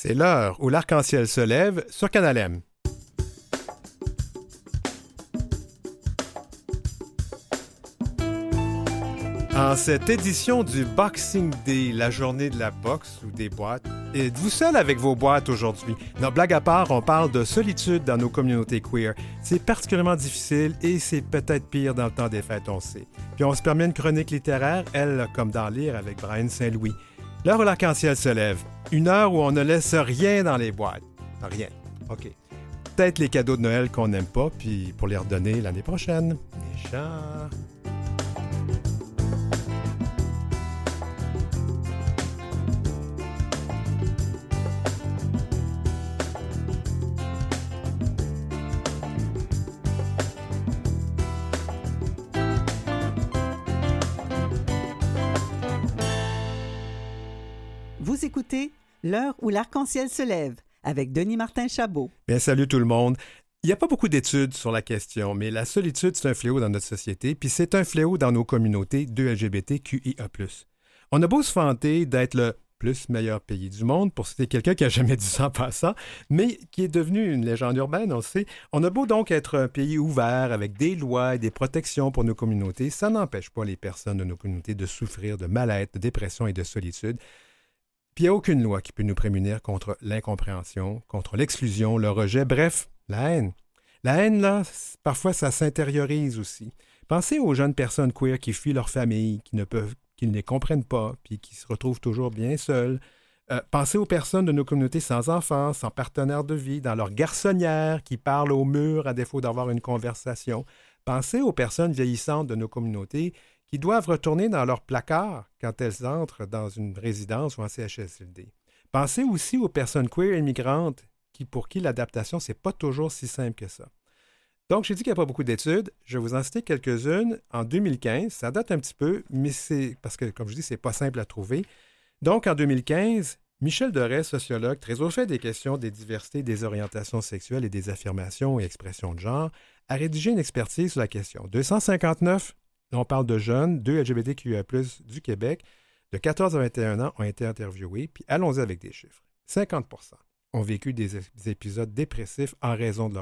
C'est l'heure où l'arc-en-ciel se lève sur Canal. En cette édition du Boxing Day, la journée de la boxe ou des boîtes, êtes-vous seul avec vos boîtes aujourd'hui? Non, blague à part, on parle de solitude dans nos communautés queer. C'est particulièrement difficile et c'est peut-être pire dans le temps des fêtes, on sait. Puis on se permet une chronique littéraire, elle, comme dans Lire avec Brian Saint-Louis. L'heure où l'arc-en-ciel se lève. Une heure où on ne laisse rien dans les boîtes. Rien. OK. Peut-être les cadeaux de Noël qu'on n'aime pas, puis pour les redonner l'année prochaine. Méchant. L'heure où l'arc-en-ciel se lève avec Denis Martin Chabot. Bien, salut tout le monde. Il n'y a pas beaucoup d'études sur la question, mais la solitude, c'est un fléau dans notre société, puis c'est un fléau dans nos communautés de LGBTQIA. On a beau se vanter d'être le plus meilleur pays du monde, pour citer quelqu'un qui a jamais dit ça en passant, mais qui est devenu une légende urbaine, on le sait. On a beau donc être un pays ouvert avec des lois et des protections pour nos communautés, ça n'empêche pas les personnes de nos communautés de souffrir de mal-être, de dépression et de solitude. Puis il n'y a aucune loi qui peut nous prémunir contre l'incompréhension, contre l'exclusion, le rejet, bref, la haine. La haine, là, parfois, ça s'intériorise aussi. Pensez aux jeunes personnes queer qui fuient leur famille, qui ne peuvent, qui ne les comprennent pas, puis qui se retrouvent toujours bien seules. Euh, pensez aux personnes de nos communautés sans enfants, sans partenaire de vie, dans leur garçonnière, qui parlent au mur à défaut d'avoir une conversation. Pensez aux personnes vieillissantes de nos communautés qui doivent retourner dans leur placard quand elles entrent dans une résidence ou en CHSLD. Pensez aussi aux personnes queer immigrantes qui, pour qui l'adaptation, c'est pas toujours si simple que ça. Donc, j'ai dit qu'il n'y a pas beaucoup d'études. Je vais vous en citer quelques-unes. En 2015, ça date un petit peu, mais c'est parce que, comme je dis, c'est pas simple à trouver. Donc, en 2015, Michel Doré, sociologue, très au fait des questions des diversités, des orientations sexuelles et des affirmations et expressions de genre, a rédigé une expertise sur la question. 259 Là, on parle de jeunes, deux LGBTQIA, du Québec, de 14 à 21 ans, ont été interviewés. Puis allons-y avec des chiffres. 50% ont vécu des, épisodes dépressifs en raison de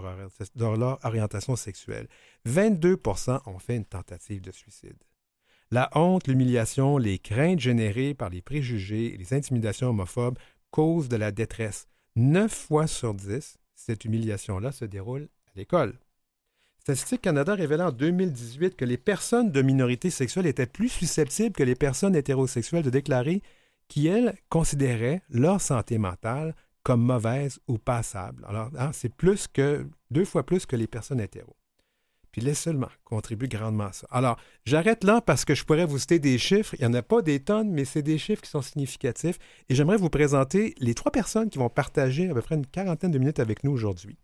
leur, orientation sexuelle. 22% ont fait une tentative de suicide. La honte, l'humiliation, les craintes générées par les préjugés et les intimidations homophobes causent de la détresse. 9 fois sur 10, cette humiliation-là se déroule à l'école. Statistique Canada révélait en 2018 que les personnes de minorité sexuelle étaient plus susceptibles que les personnes hétérosexuelles de déclarer qu'elles considéraient leur santé mentale comme mauvaise ou passable. Alors, hein, c'est plus que deux fois plus que les personnes hétéros. Puis les seulement contribuent grandement à ça. Alors, j'arrête là parce que je pourrais vous citer des chiffres. Il n'y en a pas des tonnes, mais c'est des chiffres qui sont significatifs. Et j'aimerais vous présenter les trois personnes qui vont partager à peu près une quarantaine de minutes avec nous aujourd'hui.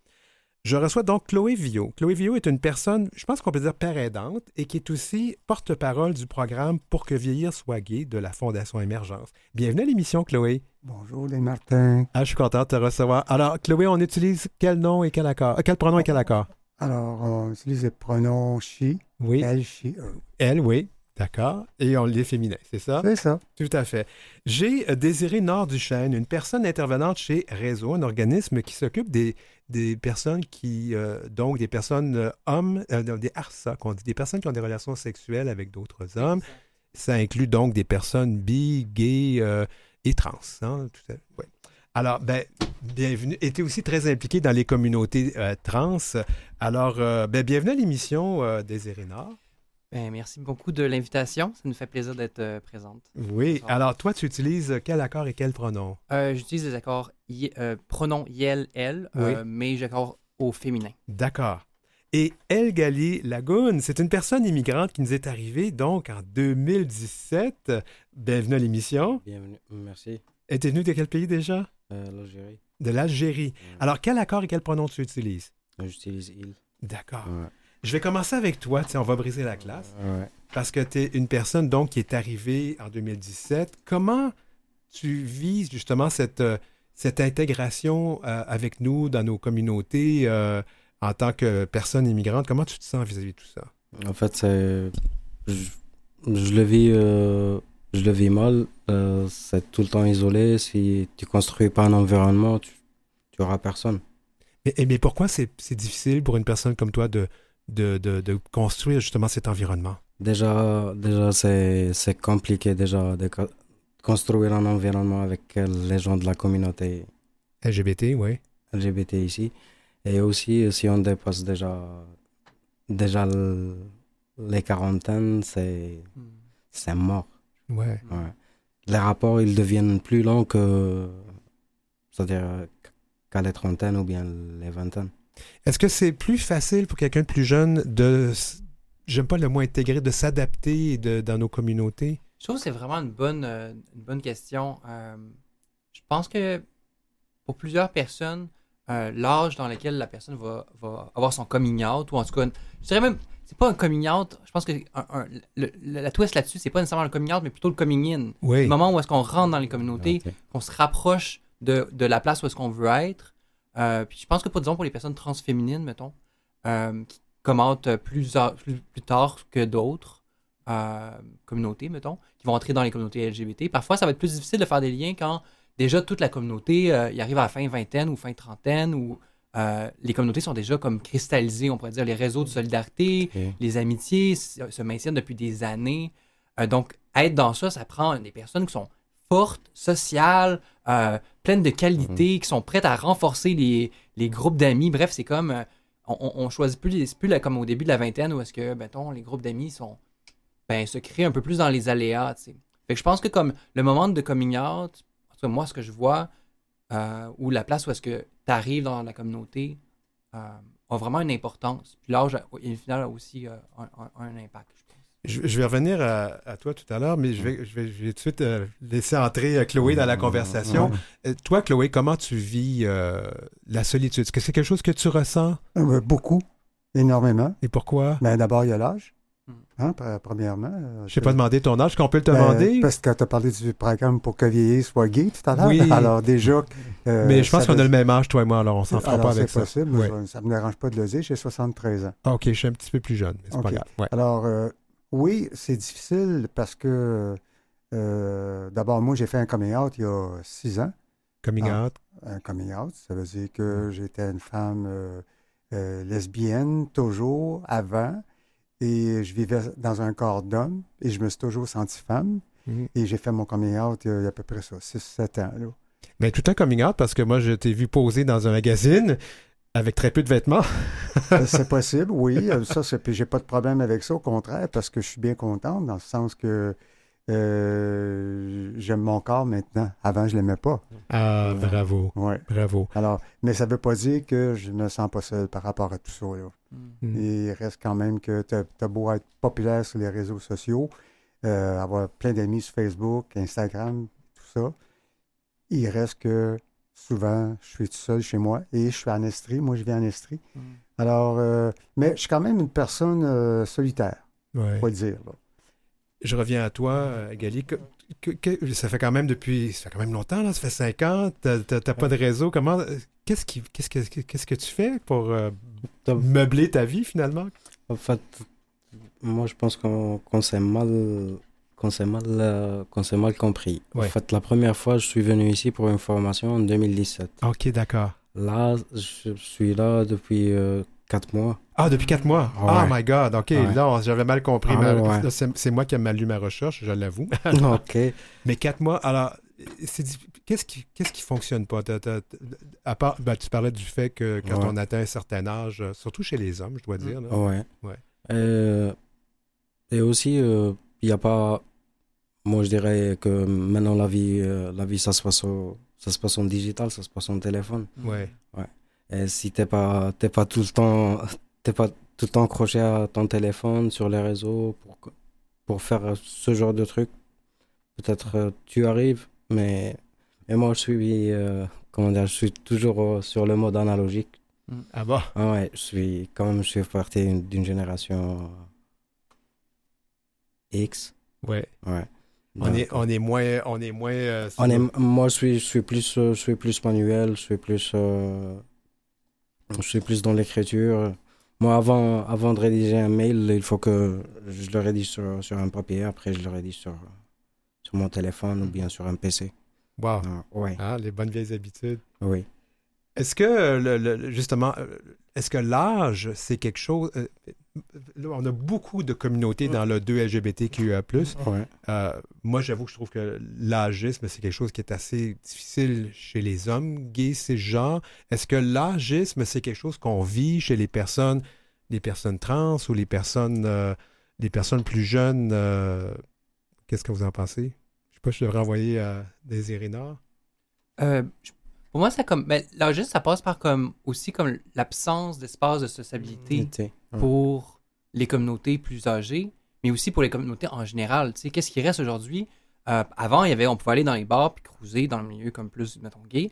Je reçois donc Chloé Villot. Chloé Villot est une personne, je pense qu'on peut dire père aidante, et qui est aussi porte-parole du programme Pour que vieillir soit gay de la Fondation Émergence. Bienvenue à l'émission, Chloé. Bonjour, les Martin. Ah, je suis content de te recevoir. Alors, Chloé, on utilise quel nom et quel accord? Euh, quel pronom et quel accord? Alors, on utilise le pronom she, oui. elle, she, eux. Elle, oui. D'accord? Et on l'est féminin, c'est ça? C'est ça. Tout à fait. J'ai euh, Désiré Nord Duchesne, une personne intervenante chez Réseau, un organisme qui s'occupe des, des personnes qui, euh, donc des personnes euh, hommes, des ARSA, qu'on dit, des personnes qui ont des relations sexuelles avec d'autres hommes. Ça inclut donc des personnes bi, gays et trans. Hein, tout à... ouais. Alors, ben, bienvenue. Tu aussi très impliqué dans les communautés trans. Alors, ben, bienvenue à l'émission Désiré Nord. Ben, merci beaucoup de l'invitation. Ça nous fait plaisir d'être euh, présente. Oui. Alors, toi, tu utilises quel accord et quel pronom? Euh, J'utilise les accords euh, pronoms yel, elle, euh, mais j'accorde au féminin. D'accord. Et El Gali Lagoun, c'est une personne immigrante qui nous est arrivée donc en 2017. Bienvenue à l'émission. Bienvenue, merci. Et tu venue de quel pays déjà? L'Algérie. De l'Algérie. Alors, quel accord et quel pronom tu utilises? J'utilise il. D'accord. Je vais commencer avec toi. on va briser la classe. Parce que tu es une personne donc qui est arrivée en 2017. Comment tu vis justement cette, euh, cette intégration euh, avec nous dans nos communautés euh, en tant que personne immigrante? Comment tu te sens vis-à-vis de tout ça? En fait, je, je, le vis je le vis mal. C'est tout le temps isolé. Si tu construis pas un environnement, tu, tu auras personne. Mais, mais pourquoi c'est difficile pour une personne comme toi de, de, de, de construire justement cet environnement? Déjà, déjà c'est c'est compliqué déjà de co- construire un environnement avec euh, les gens de la communauté LGBT, oui. LGBT ici. Et aussi, si on dépasse déjà, déjà le- les quarantaines, c'est Hmm. c'est mort. Ouais. Ouais. Les rapports, ils deviennent plus longs que, c'est-à-dire euh, qu'à les trentaines ou bien les vingtaines. Est-ce que c'est plus facile pour quelqu'un de plus jeune de, j'aime pas le mot intégrer, de s'adapter dans nos communautés? Je trouve que c'est vraiment une bonne, euh, une bonne question. Euh, je pense que pour plusieurs personnes, euh, l'âge dans lequel la personne va, va avoir son coming out, ou en tout cas, je dirais même, c'est pas un coming out, je pense que un- un- le- le- la twist là-dessus, c'est pas nécessairement le coming out, mais plutôt le coming in. Oui. Le moment où est-ce qu'on rentre dans les communautés, qu'on se rapproche de, de la place où est-ce qu'on veut être. Euh, puis je pense que, pour, disons, pour les personnes transféminines, mettons, euh, qui commentent plus, a- plus, plus tard que d'autres euh, communautés, mettons, qui vont entrer dans les communautés LGBT, parfois ça va être plus difficile de faire des liens quand déjà toute la communauté y arrive à la fin vingtaine ou fin trentaine, où euh, les communautés sont déjà comme cristallisées, on pourrait dire, les réseaux de solidarité, les amitiés se se maintiennent depuis des années. Donc, être dans ça, ça prend des personnes qui sont fortes, sociales, euh, pleines de qualités, qui sont prêtes à renforcer les, les groupes d'amis. Bref, c'est comme. euh, on, on- choisit plus, les- c'est plus là, comme au début de la vingtaine où est-ce que, mettons, les groupes d'amis sont. Ben, se créent un peu plus dans les aléas, tu sais. Fait que je pense que comme le moment de coming out, en tout cas, moi, ce que je vois, euh, ou la place où est-ce que tu arrives dans la communauté, euh, a vraiment une importance. Puis l'âge, au final, a aussi euh, un, un- un impact, je. Je, je vais revenir à, à toi tout à l'heure, mais je vais, je vais, je vais tout de suite euh, laisser entrer euh, Chloé dans la conversation. Euh, toi, Chloé, comment tu vis euh, la solitude? Est-ce que c'est quelque chose que tu ressens? Euh, beaucoup, énormément. Et pourquoi? Ben, D'abord, il y a l'âge. Hmm. Hein, pre- premièrement. euh, Je t'ai pas demandé ton âge, qu'on peut le te Ben, demander? Parce que tu as parlé du programme pour que vieillir soit gay tout à l'heure. Oui. Alors, déjà. euh, mais je pense qu'on a le même âge, toi et moi, alors on s'en fera pas avec c'est ça. possible. Ouais. je- Ça ne me dérange pas de le dire. J'ai 73 ans. Ah, ok, je suis un petit peu plus jeune, mais c'est pas grave. Ouais. Alors, euh, oui, c'est difficile parce que, euh, d'abord, moi, j'ai fait un coming out il y a six ans. Coming Ah. out? Un coming out, ça veut dire que j'étais une femme euh, euh, lesbienne, toujours, avant, et je vivais dans un corps d'homme, et je me suis toujours senti femme, Mhm. et j'ai fait mon coming out il y a, il y a à peu près ça, 6-7 ans. Là. Mais tout un coming out parce que moi, je t'ai vu poser dans un magazine avec très peu de vêtements. Euh, c'est possible, oui. euh, Ça, c'est, puis j'ai pas de problème avec ça, au contraire, parce que je suis bien contente, dans le sens que euh, j'aime mon corps maintenant. Avant, je l'aimais pas. Ah, bravo. Ouais. Bravo. Alors, mais ça veut pas dire que je me sens pas seul par rapport à tout ça. Là. Mm. Mm. Il reste quand même que tu as beau être populaire sur les réseaux sociaux, euh, avoir plein d'amis sur Facebook, Instagram, tout ça. Il reste que souvent, je suis tout seul chez moi et je suis en Estrie. Moi, je vis en Estrie. Mm. Alors, euh, mais je suis quand même une personne euh, solitaire, Ouais. faut le dire. là. Je reviens à toi, euh, Gali. Que- que- que- ça fait quand même depuis. Ça fait quand même longtemps, là. Ça fait cinq ans. T'as t'as- t'as pas de réseau. Comment. Qu'est-ce qui, qu'est-ce que, qu'est-ce que tu fais pour euh, meubler ta vie, finalement? En fait, moi je pense qu'on qu'on s'est mal, qu'on s'est mal, euh, s'est mal compris. Ouais. En fait, la première fois, je suis venu ici pour une formation en 2017. Ok, d'accord. Là, je suis là depuis euh, 4 mois. Ah, depuis quatre mois? Ouais. Oh my God. OK, Ouais. là, j'avais mal compris. Ah, ouais. C'est moi qui ai mal lu ma recherche, je l'avoue. ok. Mais quatre mois, alors, qu'est-ce qui, qu'est-ce qui fonctionne pas? À part, ben, tu parlais du fait que quand on atteint un certain âge, euh, surtout chez les hommes, je dois dire, là. Ouais. Ouais. Euh, et aussi, il n'y a pas. Moi, je dirais que maintenant, la vie, euh, la vie ça, se passe au, ça se passe en digital, ça se passe en téléphone. Ouais. Et si t'es pas, t'es pas tout le temps, t'es pas tout le temps accroché à ton téléphone sur les réseaux pour, pour faire ce genre de truc, peut-être euh, tu arrives, mais, mais moi je suis, euh, comment dire, je suis toujours sur le mode analogique. Ah bon? Ah ouais, je suis, quand même, je suis parti d'une génération X. Ouais. Ouais. On est, on est moins. On est moins. euh, on est- moi, je suis, je suis plus, euh, je suis plus manuel, je suis plus, euh, je suis plus dans l'écriture. Moi, avant, avant de rédiger un mail, il faut que je le rédige sur, sur un papier. Après, je le rédige sur, sur mon téléphone ou bien sur un PC. Wow. Ah, ouais, Ah, les bonnes vieilles habitudes. oui. Est-ce que, le- le- justement, est-ce que l'âge, c'est quelque chose... là, on a beaucoup de communautés dans le 2 LGBTQIA+. Ouais. Euh, moi, j'avoue que je trouve que l'âgisme, c'est quelque chose qui est assez difficile chez les hommes gays, ces gens. Est-ce que l'âgisme, c'est quelque chose qu'on vit chez les personnes, les personnes trans ou les personnes, euh, les personnes plus jeunes? euh, Qu'est-ce que vous en pensez? Je sais pas, je devrais envoyer à Désiré Nord. Euh, pour moi, ça comme. Ben, l'âgisme, ça passe par comme aussi comme l'absence d'espace de sociabilité. Pour les communautés plus âgées, mais aussi pour les communautés en général. Tu sais, qu'est-ce qui reste aujourd'hui? Euh, avant, il y avait, on pouvait aller dans les bars puis cruiser dans le milieu comme plus, mettons, gay.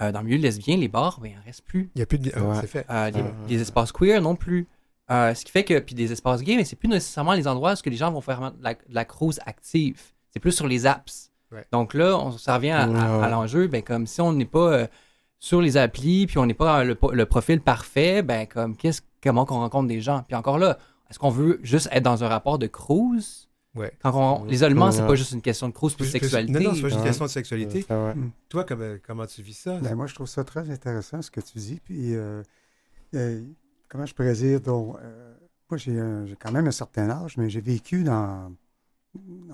Euh, dans le milieu lesbien, les bars, ben, il n'en reste plus. Il n'y a plus de... ah, Ouais. c'est fait. Euh, les, les espaces queer non plus. Euh, ce qui fait que, puis des espaces gays, mais c'est plus nécessairement les endroits où que les gens vont faire de la, de la cruise active. C'est plus sur les apps. Ouais. Donc là, on, ça revient à, à- l'enjeu. Ben, comme si on n'est pas euh, sur les applis, puis on n'est pas le, le profil parfait, ben, comme, qu'est-ce, comment qu'on rencontre des gens? Puis encore là, est-ce qu'on veut juste être dans un rapport de cruise? Ouais. Quand on, l'isolement, c'est Ouais. pas juste une question de cruise, plus Plus- plus- sexualité. Non, non, c'est pas juste une question de sexualité. Ça, ouais. Toi, comme- comment tu vis ça? Ben, moi, je trouve ça très intéressant ce que tu dis. Puis, euh, euh, comment je pourrais dire, donc, euh, moi, j'ai un- j'ai quand même un certain âge, mais j'ai vécu dans,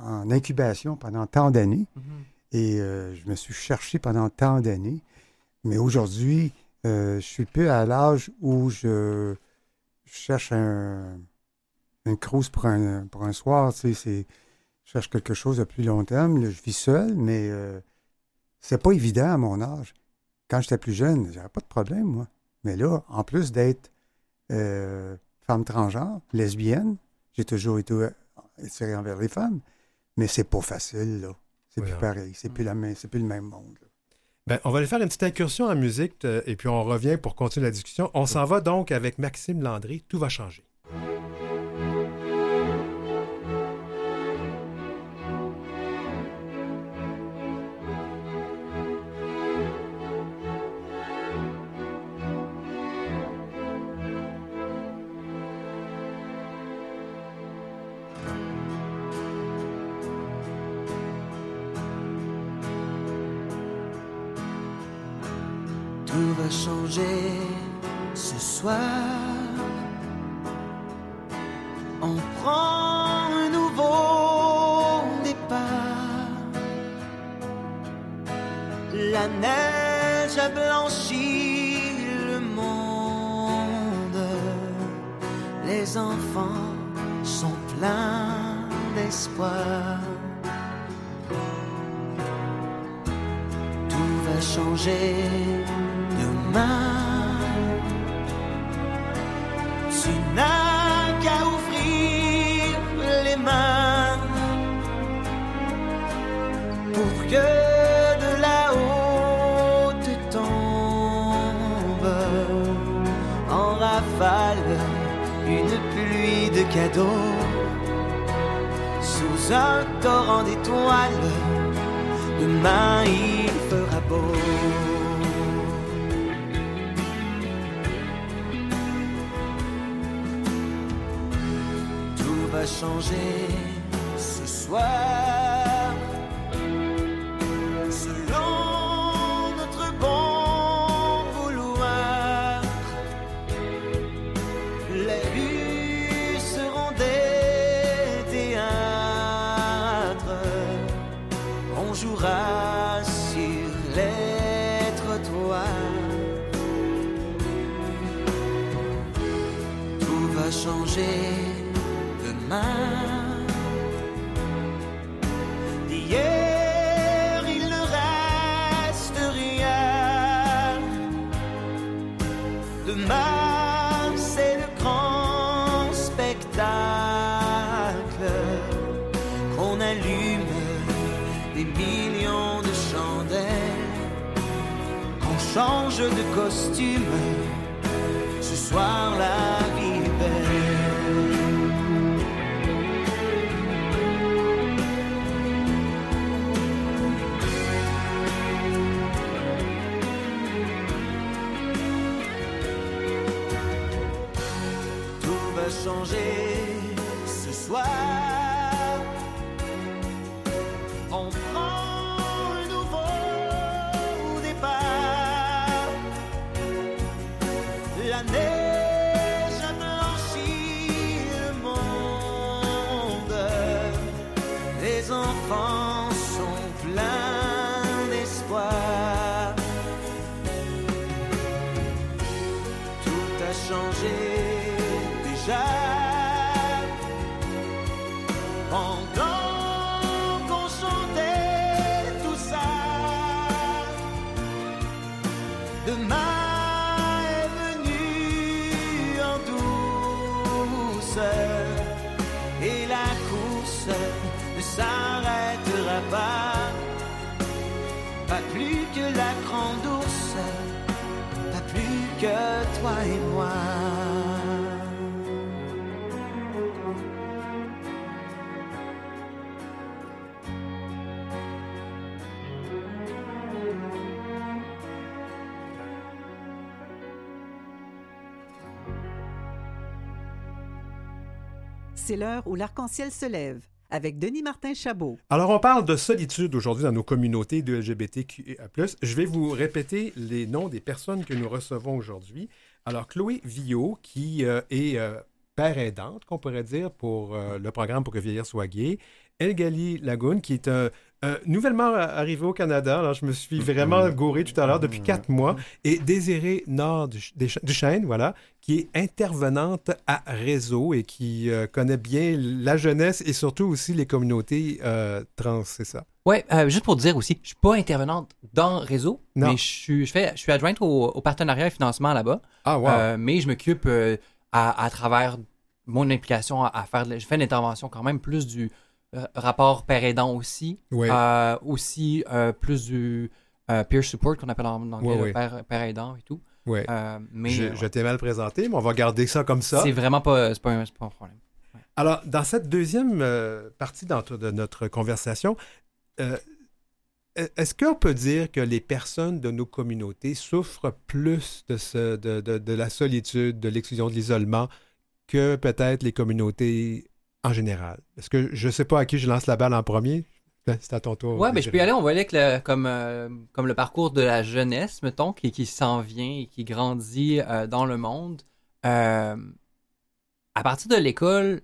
en incubation pendant tant d'années Mhm. et euh, je me suis cherché pendant tant d'années. Mais aujourd'hui, euh, je suis plus à l'âge où je, cherche un, une cruise pour un, pour un soir. Tu sais, je cherche quelque chose de plus long terme. Là, je vis seul, mais euh, c'est pas évident à mon âge. Quand j'étais plus jeune, j'avais pas de problème, moi. Mais là, en plus d'être euh, femme transgenre, lesbienne, j'ai toujours été euh, attiré envers les femmes. Mais c'est pas facile, là. C'est Oui, plus hein. pareil. C'est plus, la même- c'est plus le même monde. là. Ben, on va aller faire une petite incursion en musique euh, et puis on revient pour continuer la discussion. On s'en va donc avec Maxime Landry. Tout va changer. Changer ce soir. On prend un nouveau départ. La neige a blanchi le monde. Les enfants sont pleins d'espoir. Tout va changer demain. Changer demain. D'hier, il ne reste rien. Demain, c'est le grand spectacle qu'on allume des millions de chandelles, qu'on change de costume. Ce soir, que toi et moi. C'est l'heure où l'arc-en-ciel se lève avec Denis Martin Chabot. Alors, on parle de solitude aujourd'hui dans nos communautés de LGBTQIA+. Je vais vous répéter les noms des personnes que nous recevons aujourd'hui. Alors, Chloé Villot, qui euh, est euh, père aidante, qu'on pourrait dire, pour euh, le programme Pour que vieillir soit gay. Elgali Lagoun, qui est un nouvellement arrivé au Canada. Alors, je me suis vraiment gouré tout à l'heure depuis quatre mois. Et Désirée Nord du, Duchesne, voilà, qui est intervenante à réseau et qui euh, connaît bien la jeunesse et surtout aussi les communautés euh, trans, c'est ça? Ouais, euh, juste pour dire aussi, je suis pas intervenante dans réseau, Non. mais je suis, je fais, je suis adjointe au, au partenariat et financement là-bas. Ah, wow. Euh, mais je m'occupe euh, à, à travers mon implication à, à faire, de- je fais une intervention quand même plus du euh, rapport père aidant aussi, oui. Euh, aussi euh, plus du euh, peer support qu'on appelle en anglais ouais. père, père aidant et tout. Euh, mais je euh, je t'ai mal présenté, mais on va garder ça comme ça. c'est vraiment pas, pas, un- pas un problème. Alors, dans cette deuxième euh, partie de notre conversation, euh, est-ce qu'on peut dire que les personnes de nos communautés souffrent plus de, ce, de, de- de la solitude, de l'exclusion, de l'isolement que peut-être les communautés en général? Est-ce que je ne sais pas à qui je lance la balle en premier? C'est à ton tour. Ouais, mais je peux y aller. On va aller avec le, comme, euh, comme le parcours de la jeunesse, mettons, qui, qui s'en vient et qui grandit euh, dans le monde. Euh, à partir de l'école,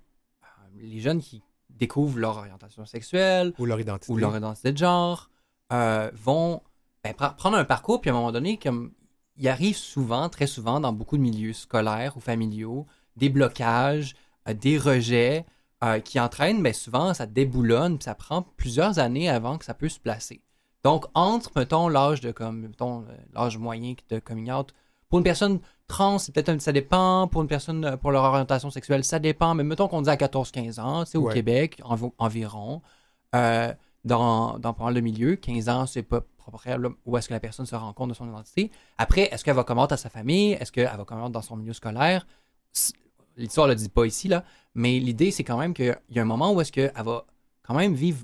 les jeunes qui découvrent leur orientation sexuelle Ou leur identité. ou leur identité de genre vont ben, pre- prendre un parcours, puis à un moment donné, comme il arrive souvent, très souvent, dans beaucoup de milieux scolaires ou familiaux, des blocages, des rejets euh, qui entraînent, ben, souvent, ça déboulonne, puis ça prend plusieurs années avant que ça peut se placer. Donc, entre, mettons, l'âge de, comme, mettons, euh, l'âge moyen de coming out, pour une personne trans, c'est peut-être un- ça dépend. Pour une personne, euh, pour leur orientation sexuelle, ça dépend. Mais mettons qu'on dit à 14-15 ans, c'est au Ouais. Québec, env- environ. Euh, dans, dans de milieux, 15 ans, c'est pas propre où est-ce que la personne se rend compte de son identité. Après, est-ce qu'elle va commenter à sa famille? Est-ce qu'elle va commenter dans son milieu scolaire? L'histoire ne le dit pas ici, là, mais l'idée, c'est quand même qu'il y a un moment où est-ce qu'elle va quand même vivre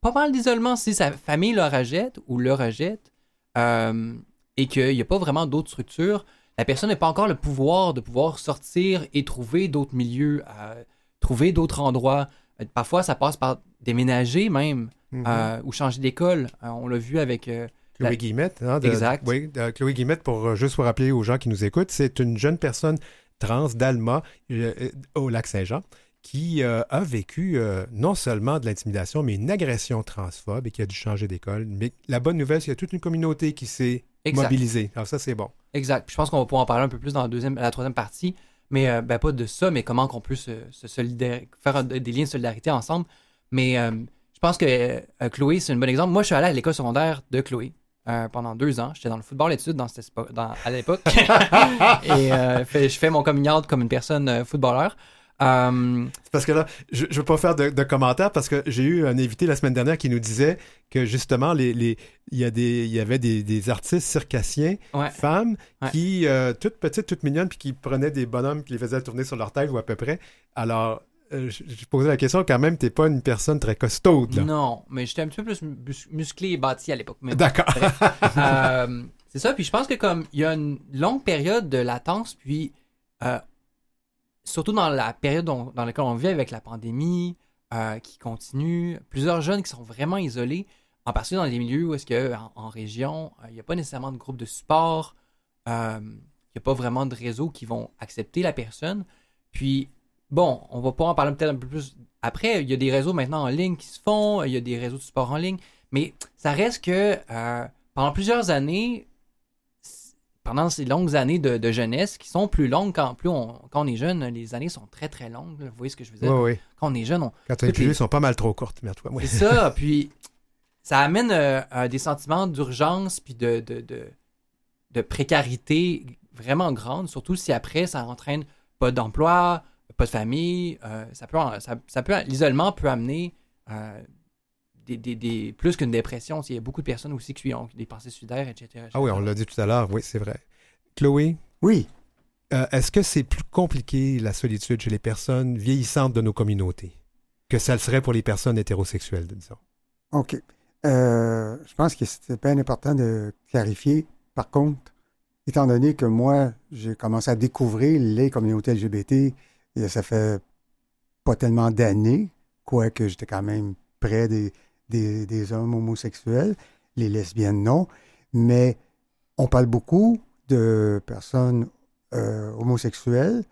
pas mal d'isolement si sa famille le rejette ou le rejette euh, et qu'il n'y a pas vraiment d'autres structures. La personne n'a pas encore le pouvoir de pouvoir sortir et trouver d'autres milieux, euh, trouver d'autres endroits. Euh, Parfois, ça passe par déménager même Mhm. euh, ou changer d'école. On l'a vu avec. Chloé la- Guillemette. hein, de- Exact. Oui, Chloé Guillemette, pour juste vous rappeler aux gens qui nous écoutent, c'est une jeune personne trans d'Alma euh, au lac Saint-Jean qui euh, a vécu euh, non seulement de l'intimidation, mais une agression transphobe et qui a dû changer d'école. Mais la bonne nouvelle, c'est qu'il y a toute une communauté qui s'est mobilisée. Alors ça, c'est bon. Exact. Puis je pense qu'on va pouvoir en parler un peu plus dans la, deuxième, la troisième partie. Mais euh, ben, pas de ça, mais comment qu'on peut se, se solidari- faire un- des liens de solidarité ensemble. Mais je pense que Chloé, c'est un bon exemple. Moi, je suis allé à l'école secondaire de Chloé euh, pendant deux ans. J'étais dans le football études dans cette espo- dans- à l'époque. Et euh, fait- je fais mon coming out comme une personne euh, footballeur. Euh, C'est parce que là, je ne veux pas faire de, de commentaires parce que j'ai eu un invité la semaine dernière qui nous disait que justement, les, les, il, y a des, il y avait des, des artistes circassiens, ouais. femmes, Ouais. qui, toutes petites, toutes mignonnes, puis qui prenaient des bonhommes qui les faisaient tourner sur leur tête ou à peu près. Alors, euh, je, je posais la question quand même, t'es pas une personne très costaude, là. Non, mais j'étais un petit peu plus mus- musclé et bâti à l'époque. D'accord. Euh, c'est ça, puis je pense que comme il y a une longue période de latence, puis euh, surtout dans la période dans laquelle on vit avec la pandémie qui continue, plusieurs jeunes qui sont vraiment isolés, en particulier dans des milieux où est-ce que en, en région, il n'y a pas nécessairement de groupe de support, il n'y a pas vraiment de réseau qui vont accepter la personne. Puis bon, on va pouvoir en parler peut-être un peu plus après. Il y a des réseaux maintenant en ligne qui se font, il y a des réseaux de support en ligne, mais ça reste que euh, pendant plusieurs années, pendant ces longues années de, de jeunesse, qui sont plus longues quand, plus on, quand on est jeune, les années sont très très longues. là. Vous voyez ce que je veux dire? Oui, oui. Quand on est jeune, on, Quand tu es Toutes plus les- vieux, sont pas mal trop courtes, toi. oui. C'est ça, puis ça amène euh, euh, des sentiments d'urgence puis de, de, de, de précarité vraiment grande, surtout si après ça entraîne pas d'emploi, pas de famille. euh, ça peut, ça, ça peut, l'isolement peut amener euh, des, des, des- plus qu'une dépression. Il y a beaucoup de personnes aussi qui ont des pensées suicidaires, etc. Ah oui, on l'a dit tout à l'heure, oui, c'est vrai. Chloé, Oui, euh, est-ce que c'est plus compliqué la solitude chez les personnes vieillissantes de nos communautés que ça le serait pour les personnes hétérosexuelles, disons? OK. Euh, je pense que c'était bien important de clarifier. Par contre, étant donné que moi, j'ai commencé à découvrir les communautés LGBT, ça fait pas tellement d'années, quoique j'étais quand même près des, des, des hommes homosexuels, les lesbiennes non, mais on parle beaucoup de personnes euh, homosexuelles.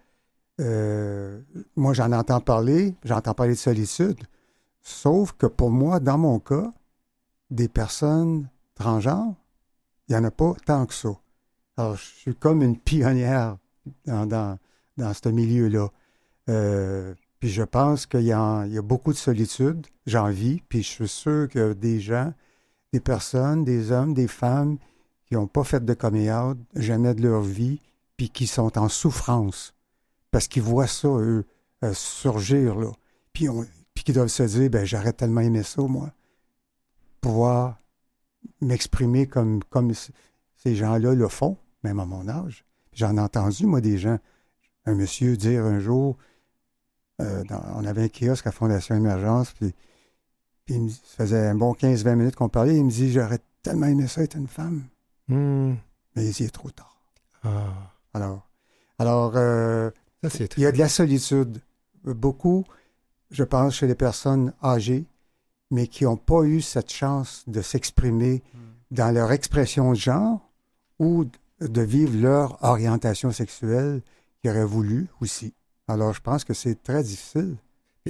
Euh, moi, j'en entends parler, j'entends parler de solitude, sauf que pour moi, dans mon cas, des personnes transgenres, il n'y en a pas tant que ça. Alors, je suis comme une pionnière dans, dans, dans ce milieu-là. Euh, puis je pense qu'il y, a- y a beaucoup de solitude, j'en vis, puis je suis sûr que des gens, des personnes, des hommes, des femmes qui n'ont pas fait de coming jamais de leur vie, puis qui sont en souffrance, parce qu'ils voient ça, eux, euh, surgir, là. Puis, qui doivent se dire, ben j'aurais tellement aimé ça, moi pouvoir m'exprimer comme, comme ces gens-là le font, même à mon âge. J'en ai entendu, moi, des gens, un monsieur dire un jour, euh, dans- on avait un kiosque à Fondation Émergence, puis, puis il me dit- ça faisait un bon 15-20 minutes qu'on parlait, il me dit, j'aurais tellement aimé ça être une femme, Hmm. mais il est trop tard. Ah, Alors, alors euh, ça, c'est il y a de la solitude. Beaucoup, je pense, chez les personnes âgées, mais qui n'ont pas eu cette chance de s'exprimer dans leur expression de genre ou de vivre leur orientation sexuelle qu'ils auraient voulu aussi. Alors, je pense que c'est très difficile.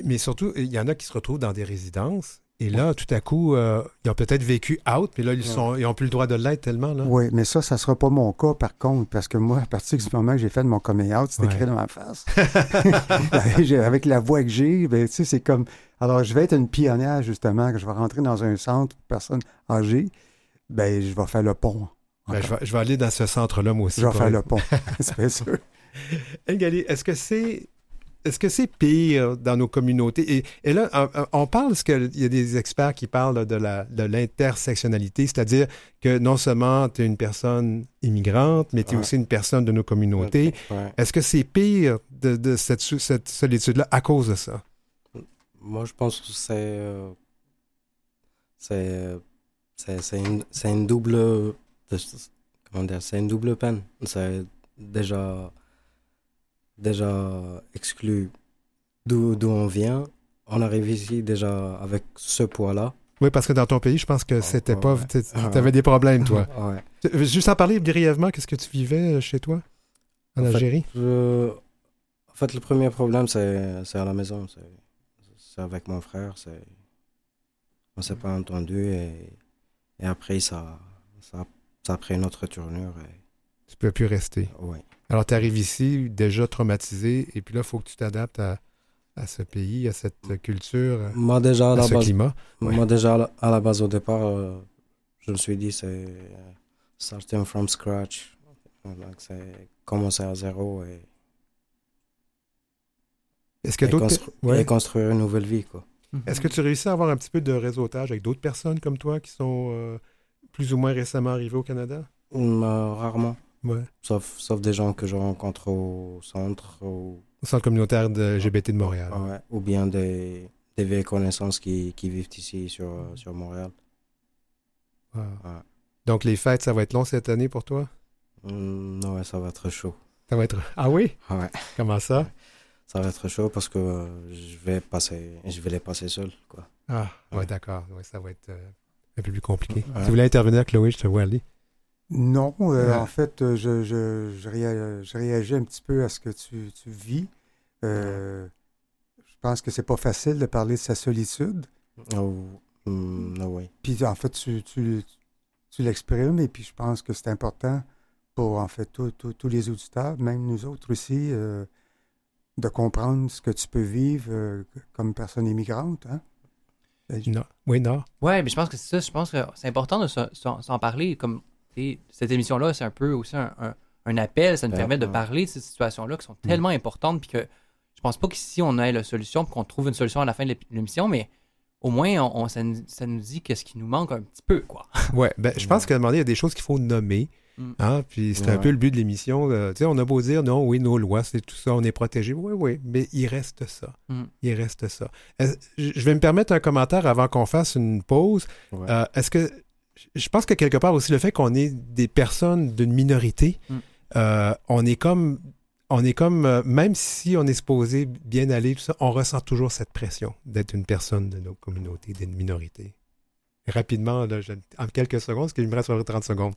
Mais surtout, il y en a qui se retrouvent dans des résidences, et là, tout à coup, euh, ils ont peut-être vécu out, mais là, ils sont, ils ont plus le droit de l'être tellement, là. Oui, mais ça, ça ne sera pas mon cas, par contre, parce que moi, à partir du moment que j'ai fait de mon coming out, c'est Ouais. écrit dans ma face. Avec la voix que j'ai, ben, tu sais, c'est comme... Alors, je vais être une pionnière, justement, que je vais rentrer dans un centre pour personnes âgées, ben, je vais faire le pont. Ben, je, vais, je vais aller dans ce centre-là, moi aussi. Je vais faire être- le pont, c'est sûr. Ngali, est-ce que c'est est-ce que c'est pire dans nos communautés? Et, et là, on- on parle, parce qu'il y a des experts qui parlent de la de l'intersectionnalité, c'est-à-dire que non seulement tu es une personne immigrante, mais tu es Ouais. aussi une personne de nos communautés. Ouais. Est-ce que c'est pire de, de cette, cette solitude-là à cause de ça? Moi, je pense que c'est. euh, c'est. C'est c'est une, c'est une double. de- comment dire C'est une double peine. C'est déjà. Déjà exclu d'où on vient. On arrive ici déjà avec ce poids-là. Oui, parce que dans ton pays, je pense que c'était ouais, pas. ouais. Tu Ah, avais des problèmes, toi. Ouais. Juste en parler brièvement, qu'est-ce que tu vivais euh, chez toi, en En fait, Algérie? Je- En fait, le premier problème, c'est à la maison. C'est avec mon frère. On s'est pas entendu et, et après, ça, ça, ça a pris une autre tournure. Et... Tu peux plus rester. Ouais. Alors, tu arrives ici déjà traumatisé, et puis là, il faut que tu t'adaptes à, à ce pays, à cette culture, à Moi, déjà, à la ce base, climat. Ouais. moi, déjà, à la, base, au départ, euh, je me suis dit, c'est euh, starting from scratch. Donc, c'est commencer à zéro et, Est-ce que et, d'autres... constru- Ouais. et construire une nouvelle vie. Quoi. Est-ce que tu réussis à avoir un petit peu de réseautage avec d'autres personnes comme toi qui sont euh, plus ou moins récemment arrivées au Canada? Euh, rarement. Ouais. Sauf, sauf des gens que je rencontre au centre Au centre communautaire de LGBT de Montréal. ouais, ou bien des, des vieilles connaissances qui, qui vivent ici sur, sur Montréal. Wow. Ouais. Donc, les fêtes, ça va être long cette année pour toi? Hum, ouais, ça va être chaud. Ça va être... Ah oui? Ouais. Comment ça? Ça va être chaud parce que euh, je vais passer, je vais les passer seul, quoi. Ah, ouais, Ouais. d'accord. Ouais, ça va être euh, un peu plus compliqué. Ouais. Si vous voulez intervenir, Chloé, je te vois aller. Non, euh, Ouais. en fait, euh, je, je, je, réa- je réagis un petit peu à ce que tu, tu vis. Euh, je pense que c'est pas facile de parler de sa solitude. Oh, hum, no way. Puis en fait, tu, tu, tu l'exprimes et puis je pense que c'est important pour, en fait, tous- tous tous les auditeurs, même nous autres aussi, euh, de comprendre ce que tu peux vivre euh, comme personne immigrante. Hein? Non. Oui, non. Ouais, mais je pense que c'est ça. Je pense que c'est important de s'en- parler. Comme cette émission-là, c'est un peu aussi un, un- un appel. Ça nous permet de parler de ces situations-là qui sont tellement importantes. Puis que je pense pas qu'ici on ait la solution, qu'on trouve une solution à la fin de l'émission, mais au moins on, on- ça, nous, ça nous dit qu'est-ce qui nous manque un petit peu, quoi. Ouais, ben, je pense qu'à un moment donné, il y a des choses qu'il faut nommer. Mm. Hein, puis c'est un peu le but de l'émission. euh, tu sais, on a beau dire, non, oui, nos lois, c'est tout ça, on est protégé. Oui, oui, mais il reste ça. Mm. Il reste ça. Je je vais me permettre un commentaire avant qu'on fasse une pause. Ouais. Euh, Est-ce que. Je pense que quelque part aussi, le fait qu'on est des personnes d'une minorité, Mm. euh, on est comme. On est comme, euh, même si on est supposé bien aller, tout ça, on ressent toujours cette pression d'être une personne de nos communautés, d'une minorité. Rapidement, là, je- en quelques secondes, parce qu'il me reste sur 30 secondes.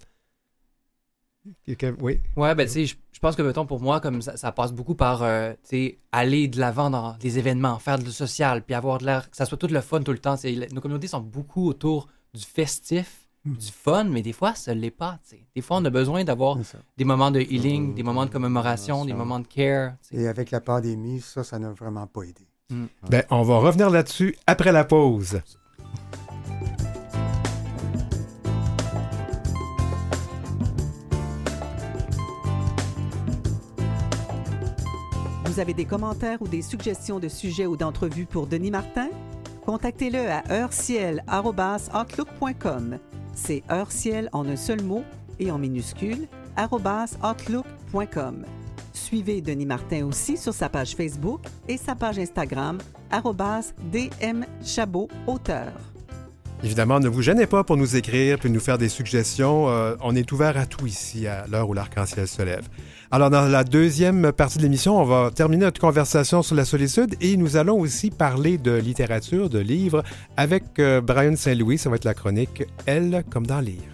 Oui. Ouais, ben tu sais, je, je pense que mettons pour moi, comme ça, ça passe beaucoup par euh, tu sais, aller de l'avant dans les événements, faire de le social, puis avoir de l'air, que ça soit tout le fun tout le temps. Nos communautés sont beaucoup autour du festif. Du fun, mais des fois, ça l'est pas. tu sais. Des fois, on a besoin d'avoir des moments de healing, Mm. des moments de commémoration, des moments de care. Et avec la pandémie, ça, ça n'a vraiment pas aidé. Ben, on va revenir là-dessus après la pause. Vous avez des commentaires ou des suggestions de sujets ou d'entrevues pour Denis Martin? Contactez-le à heurciel.outlook.com. C'est heurciel en un seul mot et en minuscule, outlook.com. Suivez Denis Martin aussi sur sa page Facebook et sa page Instagram, dmchabot auteur. Évidemment, ne vous gênez pas pour nous écrire puis nous faire des suggestions. Euh, on est ouvert à tout ici, à l'heure où l'arc-en-ciel se lève. Alors, dans la deuxième partie de l'émission, on va terminer notre conversation sur la solitude et nous allons aussi parler de littérature, de livres, avec euh, Brian Saint-Louis. Ça va être la chronique Elle comme dans Lire.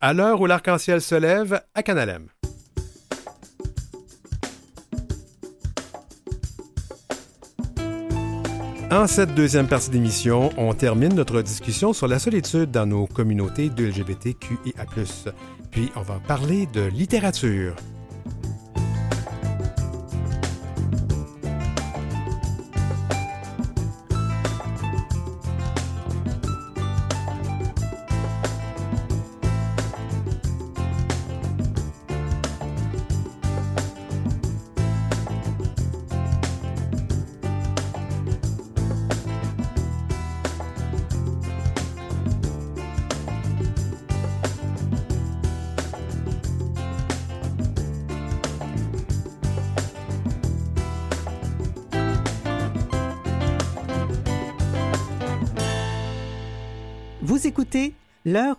À l'heure où l'arc-en-ciel se lève, à Canalem. En cette deuxième partie d'émission, on termine notre discussion sur la solitude dans nos communautés de LGBTQIA+. Puis on va parler de littérature.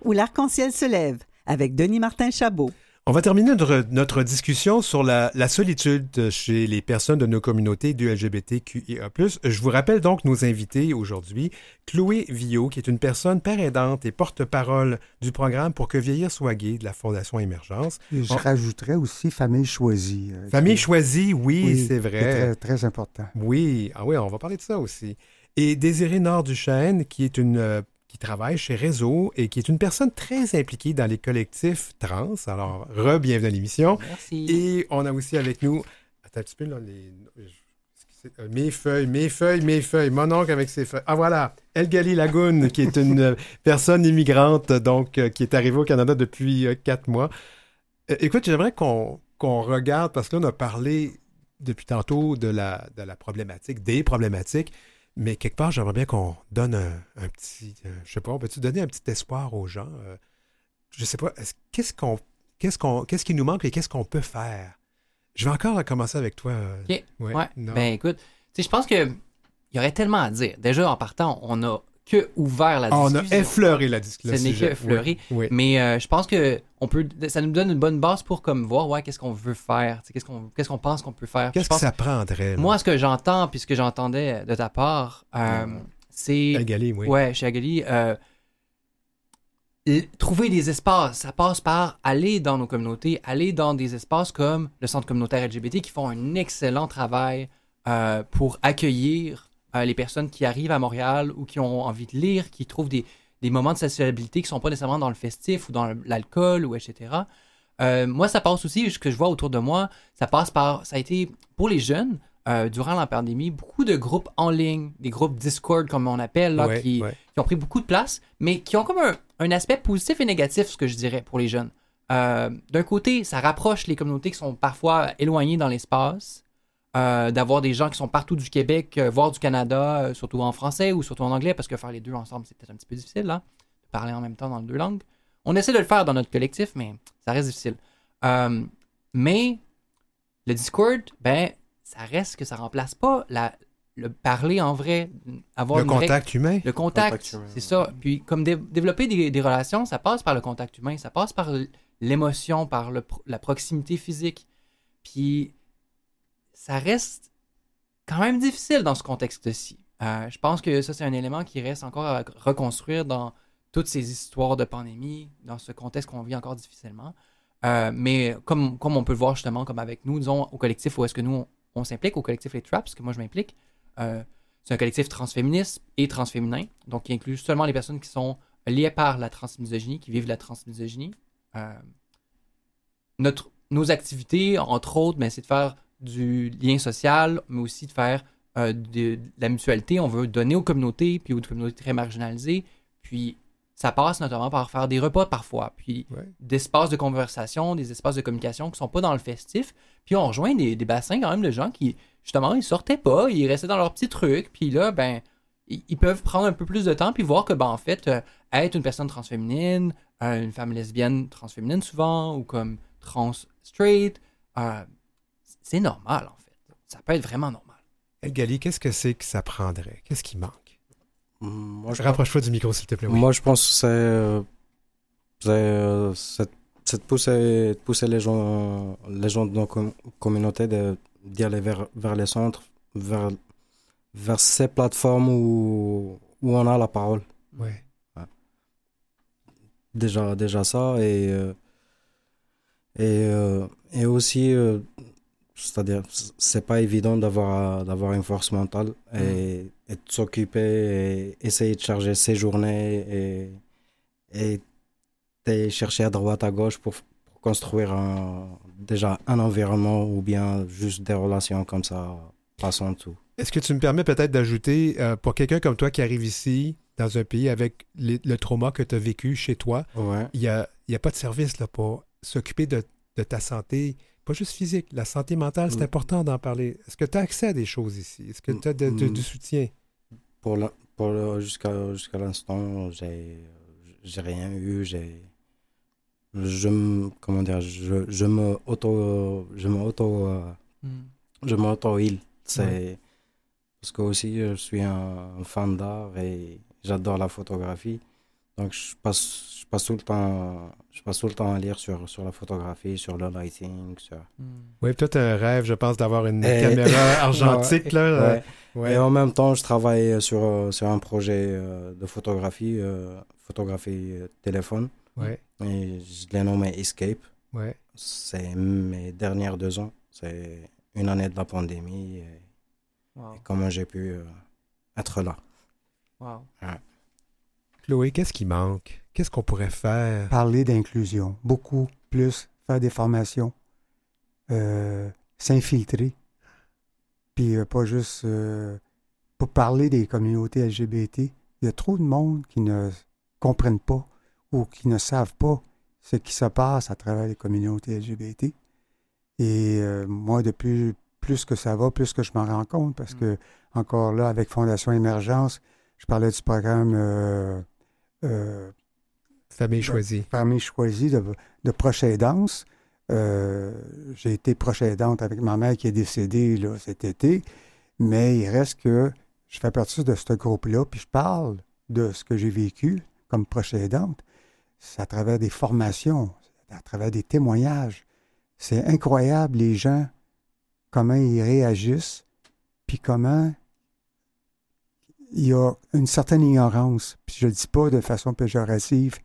Où l'arc-en-ciel se lève avec Denis Martin Chabot. On va terminer notre, notre discussion sur la, la solitude chez les personnes de nos communautés du LGBTQIA+. Je vous rappelle donc nos invités aujourd'hui. Chloé Villot, qui est une personne père aidante et porte-parole du programme Pour que vieillir soit gay de la Fondation Émergence. Et je Bon. rajouterais aussi famille choisie. euh, Famille qui- choisie, oui, oui, c'est vrai. Très, très important. Oui, ah oui, on va parler de ça aussi. Et Désirée Nord-Duchesne, qui est une euh, qui travaille chez Réseau et qui est une personne très impliquée dans les collectifs trans. Alors, re-bienvenue à l'émission. Merci. Et on a aussi avec nous. Attends un petit peu, là, les. euh, Mes feuilles, mes feuilles, mes feuilles. Mon oncle avec ses feuilles. Ah voilà, Elgali Lagoun, qui est une personne immigrante, donc, euh, qui est arrivée au Canada depuis euh, quatre mois. Écoute, j'aimerais qu'on qu'on regarde, parce que là, on a parlé depuis tantôt de la, de la problématique, des problématiques, mais quelque part, j'aimerais bien qu'on donne un, un petit, euh, je sais pas, on peut-tu donner un petit espoir aux gens? euh, je sais pas, est-ce- qu'est-ce qu'on, qu'est-ce qu'on, qu'est-ce qui nous manque et qu'est-ce qu'on peut faire? Je vais encore commencer avec toi. euh, Ok. ouais. Ben écoute, je pense que il y aurait tellement à dire. Déjà, en partant, on a que ouvert la Ah, on a discussion. effleuré la discussion. Ce n'est que effleuré. Oui, oui. Mais euh, je pense que on peut, ça nous donne une bonne base pour comme voir ouais, qu'est-ce qu'on veut faire, qu'est-ce qu'on qu'est-ce qu'on pense qu'on peut faire. Qu'est-ce que ça prendrait? là? Moi, ce que j'entends, puis ce que j'entendais de ta part, euh, c'est. Algali, oui. Ouais, chez Agali, euh, trouver des espaces, ça passe par aller dans nos communautés, aller dans des espaces comme le Centre communautaire LGBT qui font un excellent travail euh, pour accueillir euh, les personnes qui arrivent à Montréal ou qui ont envie de lire, qui trouvent des, des moments de sociabilité qui sont pas nécessairement dans le festif ou dans l'alcool ou etc. Euh, moi, ça passe aussi, ce que je vois autour de moi, ça passe par, ça a été pour les jeunes, euh, durant la pandémie, beaucoup de groupes en ligne, des groupes Discord comme on appelle, là, Ouais, qui, ouais. qui ont pris beaucoup de place, mais qui ont comme un, un aspect positif et négatif, ce que je dirais, pour les jeunes. Euh, D'un côté, ça rapproche les communautés qui sont parfois éloignées dans l'espace, euh, d'avoir des gens qui sont partout du Québec, euh, voire du Canada, euh, surtout en français ou surtout en anglais, parce que faire les deux ensemble, c'est peut-être un petit peu difficile, là, de parler en même temps dans les deux langues. On essaie de le faire dans notre collectif, mais ça reste difficile. Euh, mais le Discord, ben, ça reste que ça remplace pas la, le parler en vrai, avoir Le une vraie- contact humain? le contact, c'est ça. Puis comme dé- développer des, des relations, ça passe par le contact humain, ça passe par l'émotion, par le pro- la proximité physique. Puis ça reste quand même difficile dans ce contexte-ci. Euh, je pense que ça, c'est un élément qui reste encore à reconstruire dans toutes ces histoires de pandémie, dans ce contexte qu'on vit encore difficilement. Euh, mais comme, comme on peut le voir justement, comme avec nous, disons, au collectif où est-ce que nous, on, s'implique, au collectif Les Traps, que moi je m'implique, euh, c'est un collectif transféministe et transféminin, donc qui inclut seulement les personnes qui sont liées par la transmisogynie, qui vivent la transmisogynie. Notre, nos activités, entre autres, ben, c'est de faire du lien social, mais aussi de faire euh, de, de la mutualité. On veut donner aux communautés, puis aux communautés très marginalisées. Puis ça passe notamment par faire des repas parfois, puis Ouais. d'espaces de conversation, des espaces de communication qui sont pas dans le festif. Puis on rejoint des, des bassins quand même de gens qui, justement, ils sortaient pas, ils restaient dans leurs petits trucs. Puis là, ben, ils, ils peuvent prendre un peu plus de temps puis voir que, ben, en fait, euh, être une personne transféminine, euh, une femme lesbienne transféminine souvent, ou comme trans straight, euh, c'est normal, en fait. Ça peut être vraiment normal. Elgali, qu'est-ce que c'est que ça prendrait? Qu'est-ce qui manque? Moi, je, Rapproche-toi du micro, s'il te plaît. oui. moi, je pense que c'est euh, c'est, euh, c'est de pousser, pousser les, gens, les gens de nos com- communautés de- d'y aller vers, vers les centres, vers, vers ces plateformes où, où on a la parole. Ouais. déjà déjà ça et euh, et euh, et aussi euh, c'est-à-dire c'est pas évident d'avoir d'avoir une force mentale et, et de s'occuper et essayer de charger ses journées et et de chercher à droite à gauche pour, pour construire un, déjà un environnement ou bien juste des relations comme ça passant tout. Est-ce que tu me permets peut-être d'ajouter, euh, pour quelqu'un comme toi qui arrive ici, dans un pays avec les- le trauma que tu as vécu chez toi, ouais. il n'y a, y a pas de service là, pour s'occuper de, de ta santé, pas juste physique, la santé mentale, c'est Mm. important d'en parler. Est-ce que tu as accès à des choses ici? Est-ce que tu as de- de- Mm. du soutien? Pour la- pour le- jusqu'à jusqu'à l'instant, j'ai j'ai rien eu, j'ai je me comment dire, je, je me auto je me auto euh, je me auto heal, c'est parce que aussi je suis un fan d'art et j'adore la photographie. Donc je passe je passe tout le temps je passe tout le temps à lire sur sur la photographie, sur le lighting, sur Oui, toi, tu as un rêve, je pense, d'avoir une Eh. caméra argentique. là. euh, Ouais. ouais. Et en même temps, je travaille sur, euh, sur un projet euh, de photographie, euh, photographie euh, téléphone. Ouais, Et je l'ai nommé Escape. ouais. C'est mes dernières deux ans. C'est une année de la pandémie et, Wow. et comment j'ai pu euh, être là. Wow. Chloé, qu'est-ce qui manque? Qu'est-ce qu'on pourrait faire? Parler d'inclusion, beaucoup plus, faire des formations, euh, s'infiltrer, puis euh, pas juste euh, pour parler des communautés LGBT. Il y a trop de monde qui ne comprennent pas ou qui ne savent pas ce qui se passe à travers les communautés LGBT. Et euh, moi, de plus, plus que ça va, plus que je m'en rends compte, parce Mm. que, encore là, avec Fondation Émergence, je parlais du programme euh, euh, Famille choisie. famille choisie de, de proche aidance. Euh, j'ai été proche aidante avec ma mère qui est décédée là, cet été, mais il reste que je fais partie de ce groupe-là, puis je parle de ce que j'ai vécu comme proche aidante, c'est à travers des formations, à travers des témoignages. C'est incroyable les gens, comment ils réagissent, puis comment il y a une certaine ignorance. Puis je ne le dis pas de façon péjorative,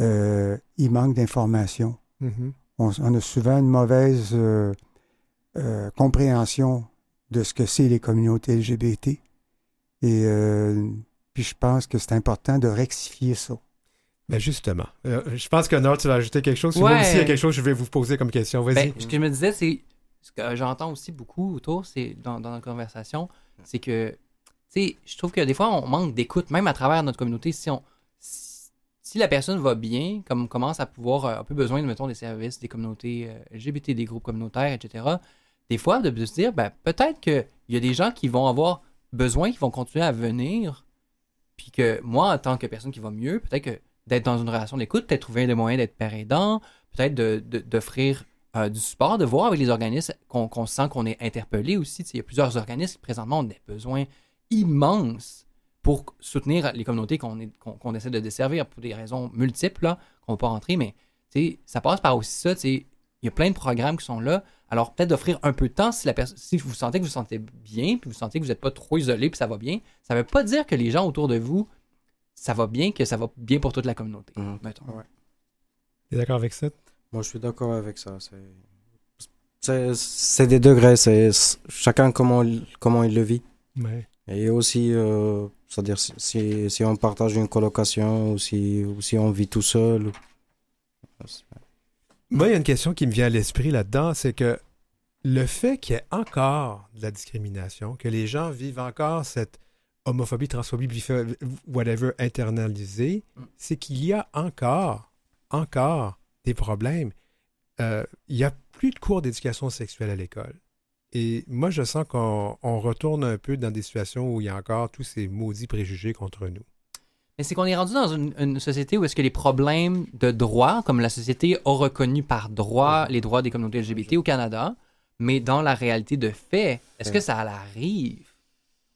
euh, il manque d'informations. Mhm. On, on a souvent une mauvaise euh, euh, compréhension de ce que c'est les communautés LGBT. Et euh, puis je pense que c'est important de rectifier ça. Ben justement, euh, je pense que Nord, tu vas ajouter quelque chose. Moi Ouais. aussi, il y a quelque chose que je vais vous poser comme question. Vas-y. Ben, ce que je me disais, c'est ce que j'entends aussi beaucoup autour, c'est dans, dans notre conversation, c'est que, je trouve que des fois, on manque d'écoute, même à travers notre communauté. Si on si, la personne va bien, comme commence à pouvoir euh, un peu besoin mettons, des services, des communautés euh, LGBT, des groupes communautaires, etc., des fois, de, se dire, ben, peut-être qu'il y a des gens qui vont avoir besoin, qui vont continuer à venir, puis que moi, en tant que personne qui va mieux, peut-être que d'être dans une relation d'écoute, peut-être trouver des moyens d'être père aidant, peut-être de- de- d'offrir euh, du support, de voir avec les organismes qu'on sent qu'on est interpellé aussi. Il y a plusieurs organismes qui présentement ont des besoins immenses pour soutenir les communautés qu'on est- qu'on qu'on essaie de desservir pour des raisons multiples, là, qu'on ne va pas rentrer, mais tu sais, ça passe par aussi ça. tu sais, Il y a plein de programmes qui sont là. Alors, peut-être d'offrir un peu de temps si, la personne si vous sentez que vous vous sentez bien, puis vous sentez que vous n'êtes pas trop isolé, puis ça va bien. Ça ne veut pas dire que les gens autour de vous, ça va bien, que ça va bien pour toute la communauté. Mhm. mettons. Tu es d'accord avec ça? Moi, je suis d'accord avec ça. C'est- C'est c'est des degrés. C'est chacun comment, il- comment il le vit. Ouais. Et aussi, euh, c'est-à-dire si, on partage une colocation ou si, on vit tout seul. Moi, il y a une question qui me vient à l'esprit là-dedans, c'est que le fait qu'il y ait encore de la discrimination, que les gens vivent encore cette homophobie, transphobie, bifo- whatever internalisée, c'est qu'il y a encore, encore des problèmes. Euh, il n'y a plus de cours d'éducation sexuelle à l'école. Et moi, je sens qu'on on retourne un peu dans des situations où il y a encore tous ces maudits préjugés contre nous. Mais c'est qu'on est rendu dans une, une société où est-ce que les problèmes de droit, comme la société a reconnu par droit les droits des communautés LGBT au Canada, mais dans la réalité de fait, est-ce que ça arrive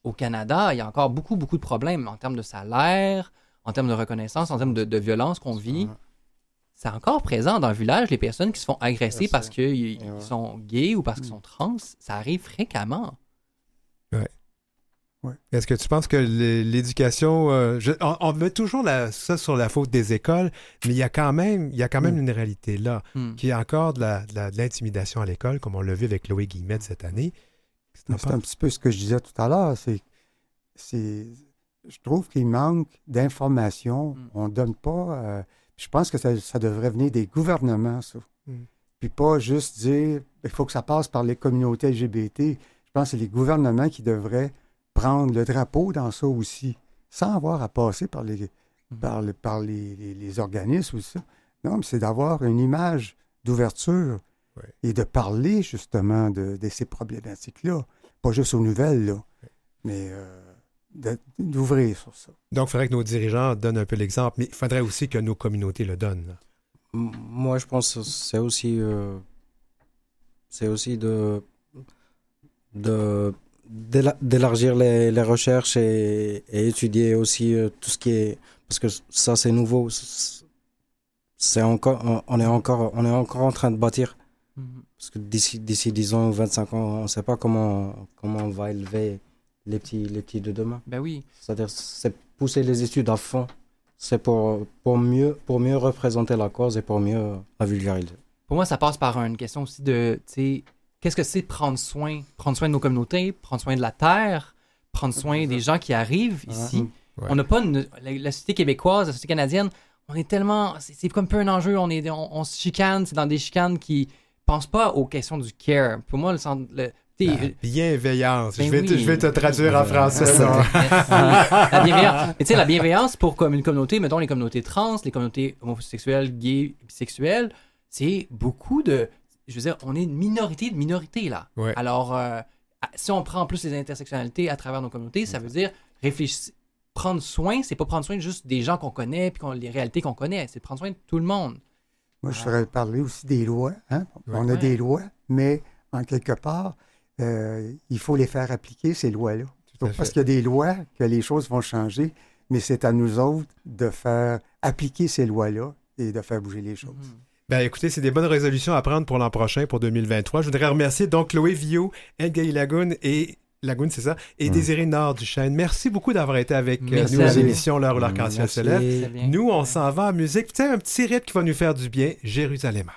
au Canada? Il y a encore beaucoup, beaucoup de problèmes en termes de salaire, en termes de reconnaissance, en termes de, de violence qu'on vit. C'est encore présent dans le village, les personnes qui se font agresser Ouais, parce qu'ils ouais. sont gays ou parce qu'ils sont trans. Ça arrive fréquemment. Est-ce que tu penses que l'é- l'éducation, euh, on, on met toujours la- ça sur la faute des écoles, mais il y a quand même, il y a quand même Mm. une réalité là, Hmm. qui est encore de la- de la- de l'intimidation à l'école, comme on l'a vu avec Chloé Guillemette cette année. C'est un petit peu ce que je disais tout à l'heure. C'est, c'est, je trouve qu'il manque d'informations. Mm. On ne donne pas. euh, je pense que ça, ça devrait venir des gouvernements, ça. Mm. Puis pas juste dire il faut que ça passe par les communautés LGBT. Je pense que c'est les gouvernements qui devraient prendre le drapeau dans ça aussi, sans avoir à passer par les, Mm. par le- par les, les- les organismes ou ça. Non, mais c'est d'avoir une image d'ouverture et de parler justement de, de ces problématiques-là. Pas juste aux nouvelles, là, mais euh, d'ouvrir sur ça. Donc, il faudrait que nos dirigeants donnent un peu l'exemple, mais il faudrait aussi que nos communautés le donnent. Moi, je pense que c'est aussi, euh, c'est aussi de, de d'éla- d'élargir les, les recherches et, et étudier aussi euh, tout ce qui est parce que ça c'est nouveau. C'est encore, on- est encore, on est encore en train de bâtir Mhm. parce que d'ici d'ici 10 ans ou 25 ans, on ne sait pas comment comment on va élever les petits les petits de demain. Ben oui. C'est-à-dire, c'est pousser les études à fond. C'est pour, pour, mieux, pour mieux représenter la cause et pour mieux la vulgariser. Pour moi, ça passe par une question aussi de, tu sais, qu'est-ce que c'est prendre soin, prendre soin de nos communautés, prendre soin de la terre, prendre soin des gens qui arrivent ici. Ouais. On n'a pas une, la, la société québécoise, la société canadienne, on est tellement, c'est c'est comme un peu un enjeu, on est, on, on se chicane, c'est dans des chicanes qui pensent pas aux questions du care. Pour moi, le centre, le, La bienveillance. Ben je, vais te, oui. je vais te traduire en français. Ça, là. Merci. la bienveillance. Mais tu sais, la bienveillance pour comme une communauté, mettons les communautés trans, les communautés homosexuelles, gays, bisexuelles, c'est beaucoup de. Je veux dire, on est une minorité de minorité là. Ouais. Alors, euh, si on prend en plus les intersectionnalités à travers nos communautés, ça veut dire réfléchir. Prendre soin, c'est pas prendre soin juste des gens qu'on connaît puis qu'on- les réalités qu'on connaît, c'est prendre soin de tout le monde. Moi, je Ah. ferais parler aussi des lois. hein. On a Ouais. des lois, mais en quelque part, euh, il faut les faire appliquer, ces lois-là. Parce qu'il y a des lois que les choses vont changer, mais c'est à nous autres de faire appliquer ces lois-là et de faire bouger les choses. Mhm. Ben écoutez, c'est des bonnes résolutions à prendre pour l'an prochain, pour 2023. Je voudrais remercier donc Chloé Villot, Edgaï Lagoun et Lagoun, c'est ça, et Mm. Désiré Nord du Chêne. Merci beaucoup d'avoir été avec euh, Merci nous à l'émission L'heure où l'arc-en-ciel Merci. se lève. Nous, on s'en va en musique. Tu sais, un petit rythme qui va nous faire du bien, Jérusalem.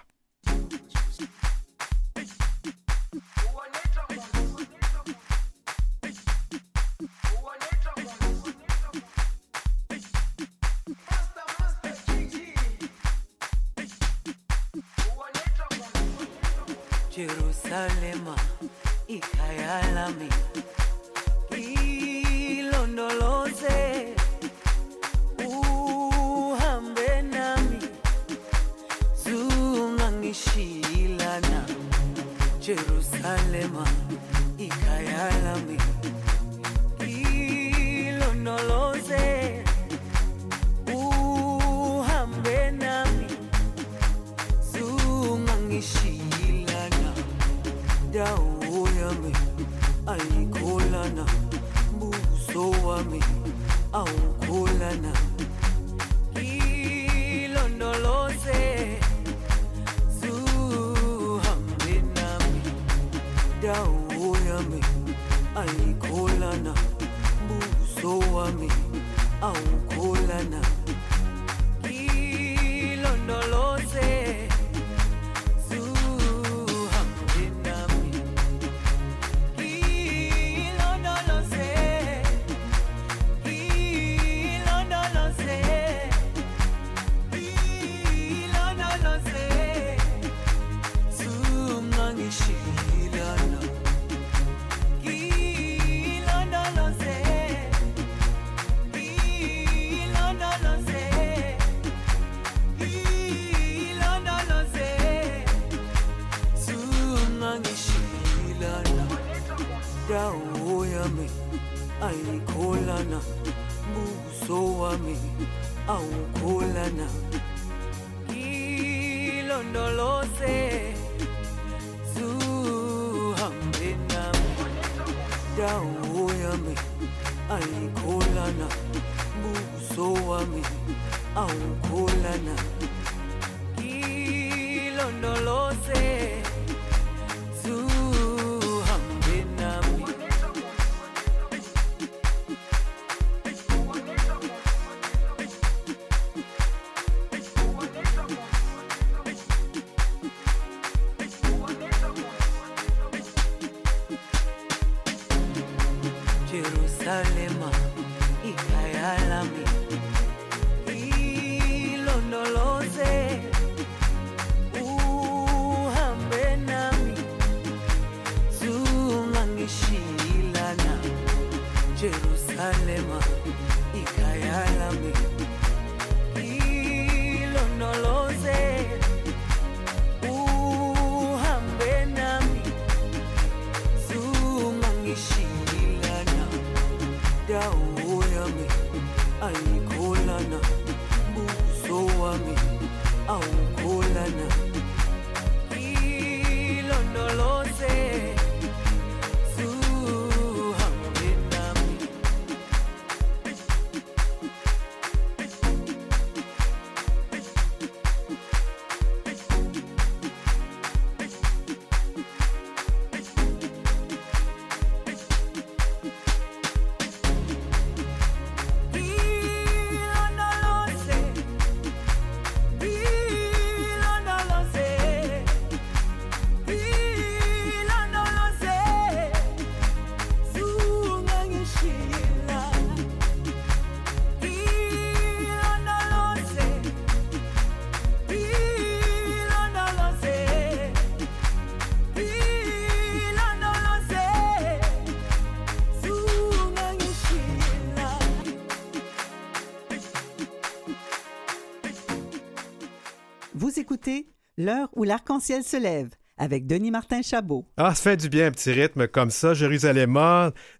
L'heure où l'arc-en-ciel se lève avec Denis Martin Chabot. Ah, ça fait du bien, un petit rythme comme ça. Jérusalem,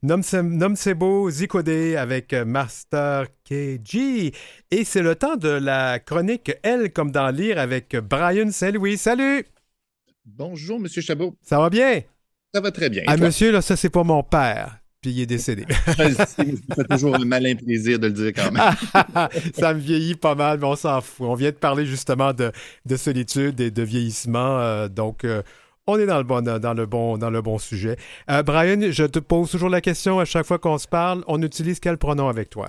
Nom Sebo, Zikode avec euh, Master KG. Et c'est le temps de la chronique Elle comme dans Lire avec Brian Saint-Louis. Salut! Bonjour, Monsieur Chabot. Ça va bien? Ça va très bien. Ah, toi? monsieur, là, ça, c'est pour mon père. Puis il est décédé. Fait toujours le malin plaisir de le dire quand même. ça me vieillit pas mal, mais on s'en fout. On vient de parler justement de, de solitude et de vieillissement, euh, donc euh, on est dans le bon, dans le bon, dans le bon sujet. Euh, Brian, je te pose toujours la question à chaque fois qu'on se parle, on utilise quel pronom avec toi?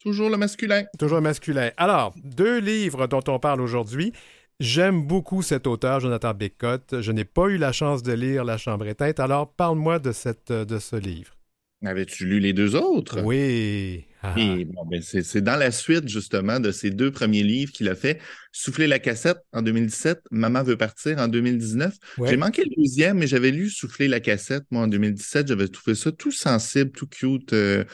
Toujours le masculin. Toujours le masculin. Alors, deux livres dont on parle aujourd'hui. J'aime beaucoup cet auteur, Jonathan Bécotte. Je n'ai pas eu la chance de lire La Chambre éteinte. Alors, parle-moi de, cette, de ce livre. Avais-tu lu les deux autres? Oui. Ah. Et bon, ben c'est dans la suite, justement, de ces deux premiers livres qu'il a fait. Souffler la cassette en 2017, Maman veut partir en 2019. Ouais. J'ai manqué le deuxième, mais j'avais lu Souffler la cassette, moi, en 2017. J'avais trouvé ça tout sensible, tout cute. euh,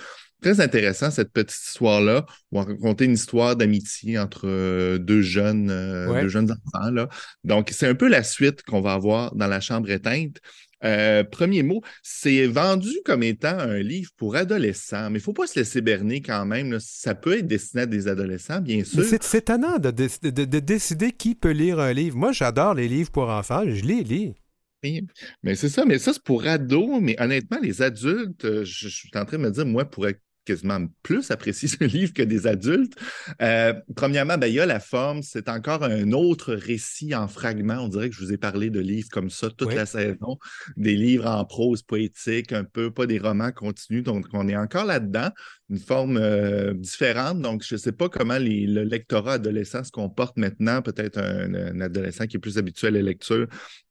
très intéressant, cette petite histoire-là, où on racontait une histoire d'amitié entre euh, deux jeunes, euh, Ouais. deux jeunes enfants. Là. Donc, c'est un peu la suite qu'on va avoir dans La Chambre éteinte. Euh, premier mot, c'est vendu comme étant un livre pour adolescents, mais il ne faut pas se laisser berner quand même. là. Ça peut être destiné à des adolescents, bien sûr. C'est c'est étonnant de, de- de- de décider qui peut lire un livre. Moi, j'adore les livres pour enfants. Je les lis. Oui, Mais c'est ça, mais ça, c'est pour ados, mais honnêtement, les adultes, euh, je, je suis en train de me dire, moi, pourrais quasiment plus apprécier ce livre que des adultes. Euh, premièrement, ben, il y a la forme, c'est encore un autre récit en fragments. On dirait que je vous ai parlé de livres comme ça toute Oui. la saison, des livres en prose poétique, un peu, pas des romans continus, donc on est encore là-dedans, une forme euh, différente. Donc, je ne sais pas comment le lectorat adolescent se comporte maintenant. Peut-être un, adolescent qui est plus habitué à la lecture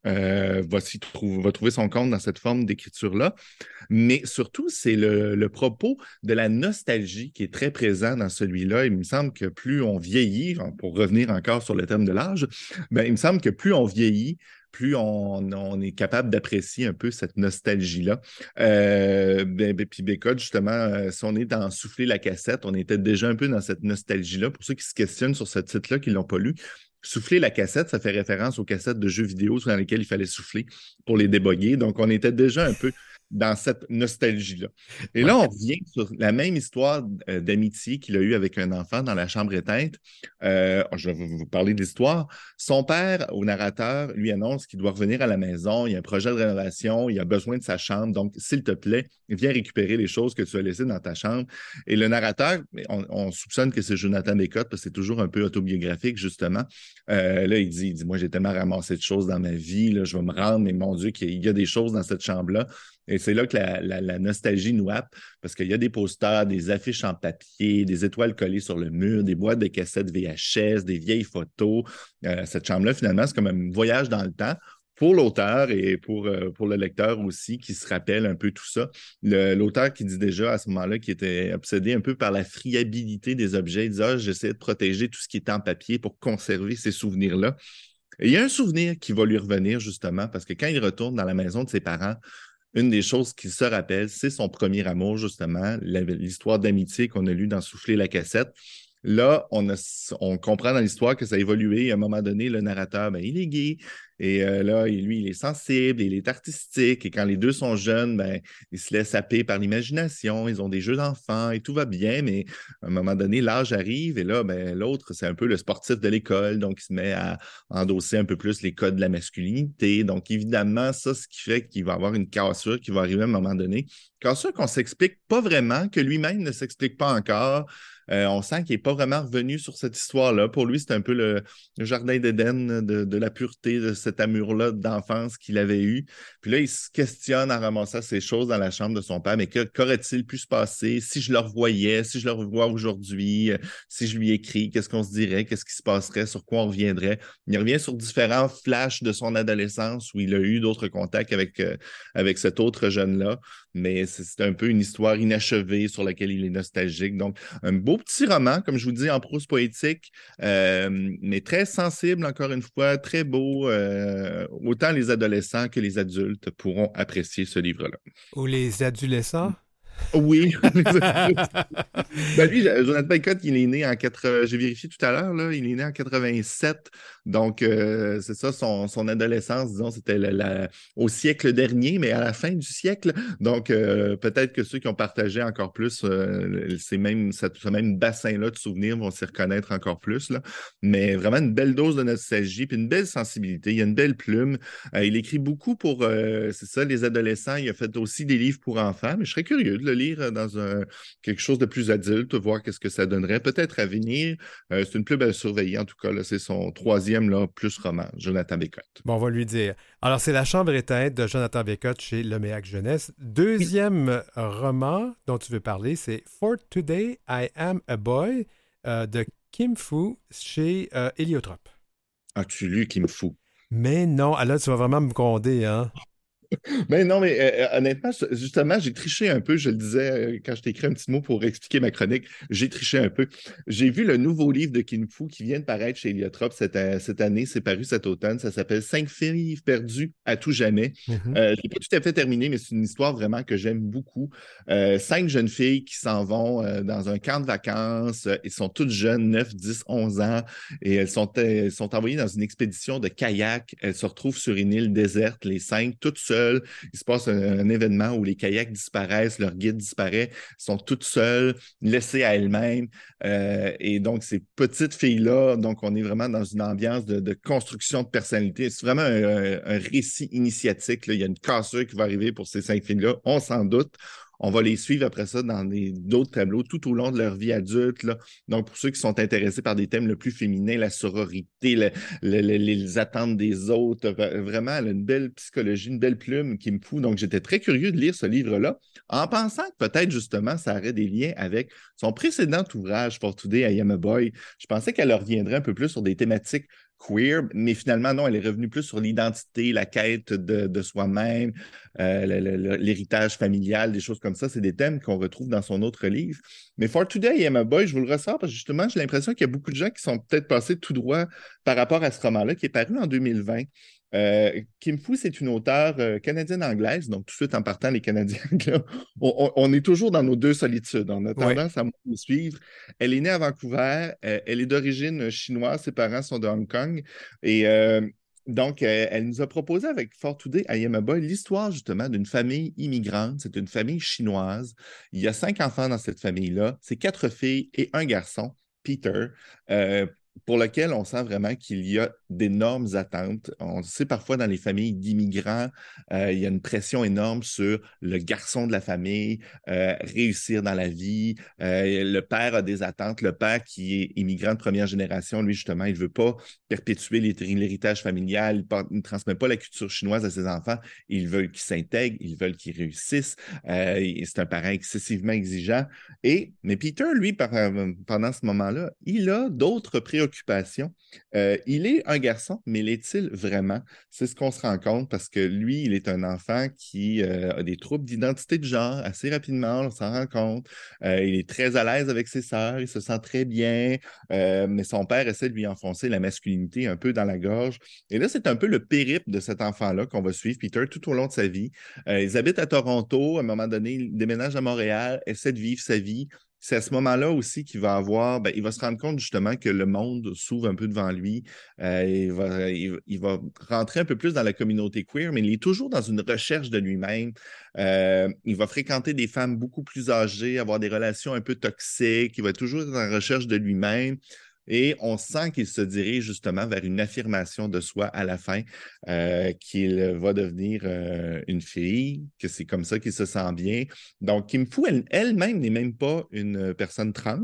euh, va, trouver son compte dans cette forme d'écriture-là. Mais surtout, c'est le, le propos de la nostalgie qui est très présent dans celui-là. Il me semble que plus on vieillit, pour revenir encore sur le thème de l'âge, ben, il me semble que plus on vieillit, plus on, est capable d'apprécier un peu cette nostalgie-là. Euh, ben, ben, puis Bécotte, justement, euh, si on est dans Souffler la cassette, on était déjà un peu dans cette nostalgie-là. Pour ceux qui se questionnent sur ce titre-là, qui ne l'ont pas lu, Souffler la cassette, ça fait référence aux cassettes de jeux vidéo dans lesquelles il fallait souffler pour les déboguer. Donc, on était déjà un peu dans cette nostalgie-là. Et là, on revient sur la même histoire euh, d'amitié qu'il a eue avec un enfant dans la chambre éteinte. Euh, je vais vous parler de l'histoire. Son père, au narrateur, lui annonce qu'il doit revenir à la maison. Il y a un projet de rénovation. Il a besoin de sa chambre. Donc, s'il te plaît, viens récupérer les choses que tu as laissées dans ta chambre. Et le narrateur, on, on soupçonne que c'est Jonathan Bécotte parce que c'est toujours un peu autobiographique, justement. Euh, là, il dit, il dit, moi, j'ai tellement ramassé de choses dans ma vie. Là, je vais me rendre, mais mon Dieu, qu'il y a des choses dans cette chambre-là. Et c'est là que la, nostalgie nous happe parce qu'il y a des posters, des affiches en papier, des étoiles collées sur le mur, des boîtes de cassettes VHS, des vieilles photos. Euh, cette chambre-là, finalement, c'est comme un voyage dans le temps pour l'auteur et pour, euh, pour le lecteur aussi qui se rappelle un peu tout ça. L'auteur qui dit déjà à ce moment-là qu'il était obsédé un peu par la friabilité des objets. Il dit Ah, j'essaie de protéger tout ce qui est en papier pour conserver ces souvenirs-là. Et il y a un souvenir qui va lui revenir justement parce que quand il retourne dans la maison de ses parents, une des choses qu'il se rappelle, c'est son premier amour, justement, l'histoire d'amitié qu'on a lue dans Souffler la cassette. Là, on, comprend dans l'histoire que ça a évolué. À un moment donné, le narrateur, ben, il est gay. Et euh, là, lui, il est sensible, il est artistique. Et quand les deux sont jeunes, ben, ils se laissent happer par l'imagination. Ils ont des jeux d'enfants et tout va bien. Mais à un moment donné, l'âge arrive. Et là, ben, l'autre, c'est un peu le sportif de l'école. Donc, il se met à endosser un peu plus les codes de la masculinité. Donc, évidemment, ça, ce qui fait qu'il va avoir une cassure qui va arriver à un moment donné. Cassure qu'on ne s'explique pas vraiment, que lui-même ne s'explique pas encore. Euh, on sent qu'il n'est pas vraiment revenu sur cette histoire-là. Pour lui, c'est un peu le, jardin d'Éden de, la pureté de cet amour-là d'enfance qu'il avait eu. Puis là, il se questionne en ramassant ces choses dans la chambre de son père. Mais qu'aurait-il pu se passer si je le revoyais, si je le revois aujourd'hui, euh, si je lui écris, qu'est-ce qu'on se dirait, qu'est-ce qui se passerait, sur quoi on reviendrait? Il revient sur différents flashs de son adolescence où il a eu d'autres contacts avec, euh, avec cet autre jeune-là. Mais c'est un peu une histoire inachevée sur laquelle il est nostalgique. Donc, un beau petit roman, comme je vous dis, en prose poétique, euh, mais très sensible, encore une fois, très beau. euh, autant les adolescents que les adultes pourront apprécier ce livre-là. Ou les adolescents? Oui. ben lui, Jonathan Baycott, il est né en 4... J'ai vérifié tout à l'heure, il est né en 87. Donc, euh, c'est ça, son, son, adolescence, disons, c'était au siècle dernier, mais à la fin du siècle. Donc, euh, peut-être que ceux qui ont partagé encore plus euh, ces mêmes, ce même bassin-là de souvenirs vont s'y reconnaître encore plus. Mais vraiment une belle dose de nostalgie, puis une belle sensibilité. Il a une belle plume. il écrit beaucoup pour, c'est ça, les adolescents. Il a fait aussi des livres pour enfants, mais je serais curieux le lire dans un, quelque chose de plus adulte, voir qu'est-ce que ça donnerait. Peut-être à venir. Euh, c'est une plume à surveiller, en tout cas. C'est son troisième là, plus roman, Jonathan Bécotte. Bon, on va lui dire. Alors, c'est La Chambre éteinte de Jonathan Bécotte chez Leméac Jeunesse. Deuxième roman dont tu veux parler, c'est For Today, I Am a Boy euh, de Kim Fu chez euh, Héliotrope. As-tu lu Kim Fu? Mais non, alors ah, tu vas vraiment me gronder, hein? Mais non, mais euh, euh, honnêtement, justement, j'ai triché un peu. Je le disais euh, quand je t'ai écrit un petit mot pour expliquer ma chronique. J'ai triché un peu. J'ai vu le nouveau livre de Kin Fu qui vient de paraître chez Eliotrop cette, cette année. C'est paru cet automne. Ça s'appelle Cinq filles perdues à tout jamais. Mm-hmm. je l'ai pas tout à fait terminé, mais c'est une histoire vraiment que j'aime beaucoup. cinq jeunes filles qui s'en vont dans un camp de vacances. Elles sont toutes jeunes, 9, 10, 11 ans. Et elles sont, elles sont envoyées dans une expédition de kayak. Elles se retrouvent sur une île déserte, les cinq, toutes seules il se passe un, événement où les kayaks disparaissent, leur guide disparaît, sont toutes seules, laissées à elles-mêmes. Euh, et donc, ces petites filles-là, donc on est vraiment dans une ambiance de, construction de personnalité. C'est vraiment un, récit initiatique. Il y a une cassure qui va arriver pour ces cinq filles-là, on s'en doute on va les suivre après ça dans d'autres tableaux tout au long de leur vie adulte. Donc, pour ceux qui sont intéressés par des thèmes le plus féminins, la sororité, les attentes des autres, vraiment, elle a une belle psychologie, une belle plume qui me fout. Donc, j'étais très curieux de lire ce livre-là en pensant que peut-être justement ça aurait des liens avec son précédent ouvrage, For Today, I Am a Boy. Je pensais qu'elle reviendrait un peu plus sur des thématiques queer, mais finalement, non, elle est revenue plus sur l'identité, la quête de, soi-même, euh, l'héritage familial, des choses comme ça. C'est des thèmes qu'on retrouve dans son autre livre. Mais For Today, Emma Boy, je vous le ressors parce que justement, j'ai l'impression qu'il y a beaucoup de gens qui sont peut-être passés tout droit par rapport à ce roman-là qui est paru en 2020. Euh, Kim Fu, c'est une auteure euh, canadienne-anglaise, donc tout de suite en partant, les Canadiens, on, est toujours dans nos deux solitudes. On a tendance à nous suivre. Elle est née à Vancouver, euh, elle est d'origine chinoise, ses parents sont de Hong Kong. Et donc, elle nous a proposé avec Fort Today à Yamaba l'histoire justement d'une famille immigrante. C'est une famille chinoise. Il y a cinq enfants dans cette famille-là. C'est quatre filles et un garçon. Peter pour lequel on sent vraiment qu'il y a d'énormes attentes. On sait parfois dans les familles d'immigrants, euh, il y a une pression énorme sur le garçon de la famille, euh, réussir dans la vie. Euh, le père a des attentes. Le père qui est immigrant de première génération, lui, justement, il ne veut pas perpétuer l'héritage familial. Il ne transmet pas la culture chinoise à ses enfants. Ils veulent qu'ils s'intègrent, ils veulent qu'ils réussissent. c'est un parent excessivement exigeant. Et, mais Peter, lui, pendant ce moment-là, il a d'autres préoccupations il est un garçon, mais l'est-il vraiment? C'est ce qu'on se rend compte parce que lui, il est un enfant qui euh, a des troubles d'identité de genre assez rapidement, on s'en rend compte. Euh, il est très à l'aise avec ses sœurs, il se sent très bien, mais son père essaie de lui enfoncer la masculinité un peu dans la gorge. Et là, c'est un peu le périple de cet enfant-là qu'on va suivre, Peter, tout au long de sa vie. ils habitent à Toronto, à un moment donné, il déménage à Montréal, essaie de vivre sa vie c'est à ce moment-là aussi qu'il va avoir, ben, il va se rendre compte justement que le monde s'ouvre un peu devant lui. Euh, il, va, il, va, rentrer un peu plus dans la communauté queer, mais il est toujours dans une recherche de lui-même. Euh, il va fréquenter des femmes beaucoup plus âgées, avoir des relations un peu toxiques. Il va toujours être en recherche de lui-même. Et on sent qu'il se dirige justement vers une affirmation de soi à la fin, euh, qu'il va devenir euh, une fille, que c'est comme ça qu'il se sent bien. Donc, Kim Fu elle-même n'est même pas une personne trans.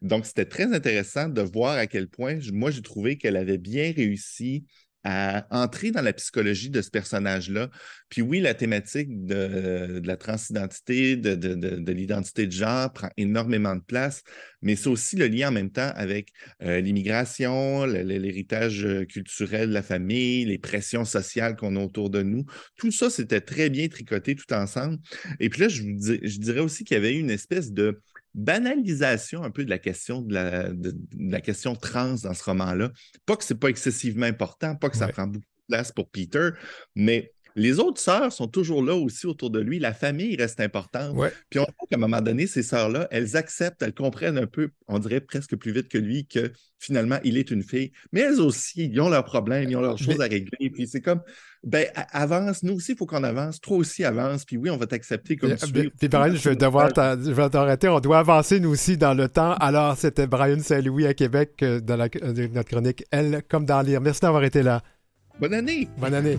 Donc, c'était très intéressant de voir à quel point, moi, j'ai trouvé qu'elle avait bien réussi à entrer dans la psychologie de ce personnage-là. Puis oui, la thématique de, la transidentité, de, l'identité de genre prend énormément de place, mais c'est aussi le lien en même temps avec euh, l'immigration, l'héritage euh, culturel de la famille, les pressions sociales qu'on a autour de nous. Tout ça, c'était très bien tricoté tout ensemble. Et puis là, je, je dirais aussi qu'il y avait une espèce de banalisation un peu de la question de la, question trans dans ce roman-là. Pas que c'est pas excessivement important, pas que ça prend beaucoup de place pour Peter, mais les autres sœurs sont toujours là aussi autour de lui. La famille reste importante. Ouais. Puis on voit qu'à un moment donné, ces sœurs-là, elles acceptent, elles comprennent un peu, on dirait presque plus vite que lui, que finalement, il est une fille. Mais elles aussi, ils ont leurs problèmes, ils ont leurs choses Mais- à régler. Puis c'est comme, ben, avance, nous aussi, il faut qu'on avance. Toi aussi, avance. Puis oui, on va t'accepter comme tu es. puis, Brian, je vais devoir t'en- je vais t'arrêter. On doit avancer, nous aussi, dans le temps. Alors, c'était Brian Saint-Louis à Québec euh, dans la, euh, notre chronique Elle comme dans lire. Merci d'avoir été là. Bonne année! Bonne année.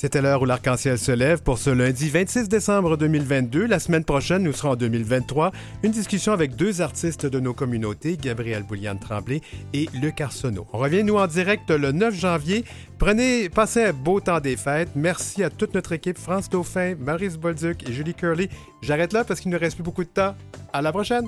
C'était l'heure où l'arc-en-ciel se lève pour ce lundi 26 décembre 2022. La semaine prochaine, nous serons en 2023. Une discussion avec deux artistes de nos communautés, Gabriel Bouliane Tremblay et Luc Arsenault. On revient, nous, en direct le 9 janvier. Prenez, passez un beau temps des fêtes. Merci à toute notre équipe, France Dauphin, Maurice Bolduc et Julie Curley. J'arrête là parce qu'il ne reste plus beaucoup de temps. À la prochaine!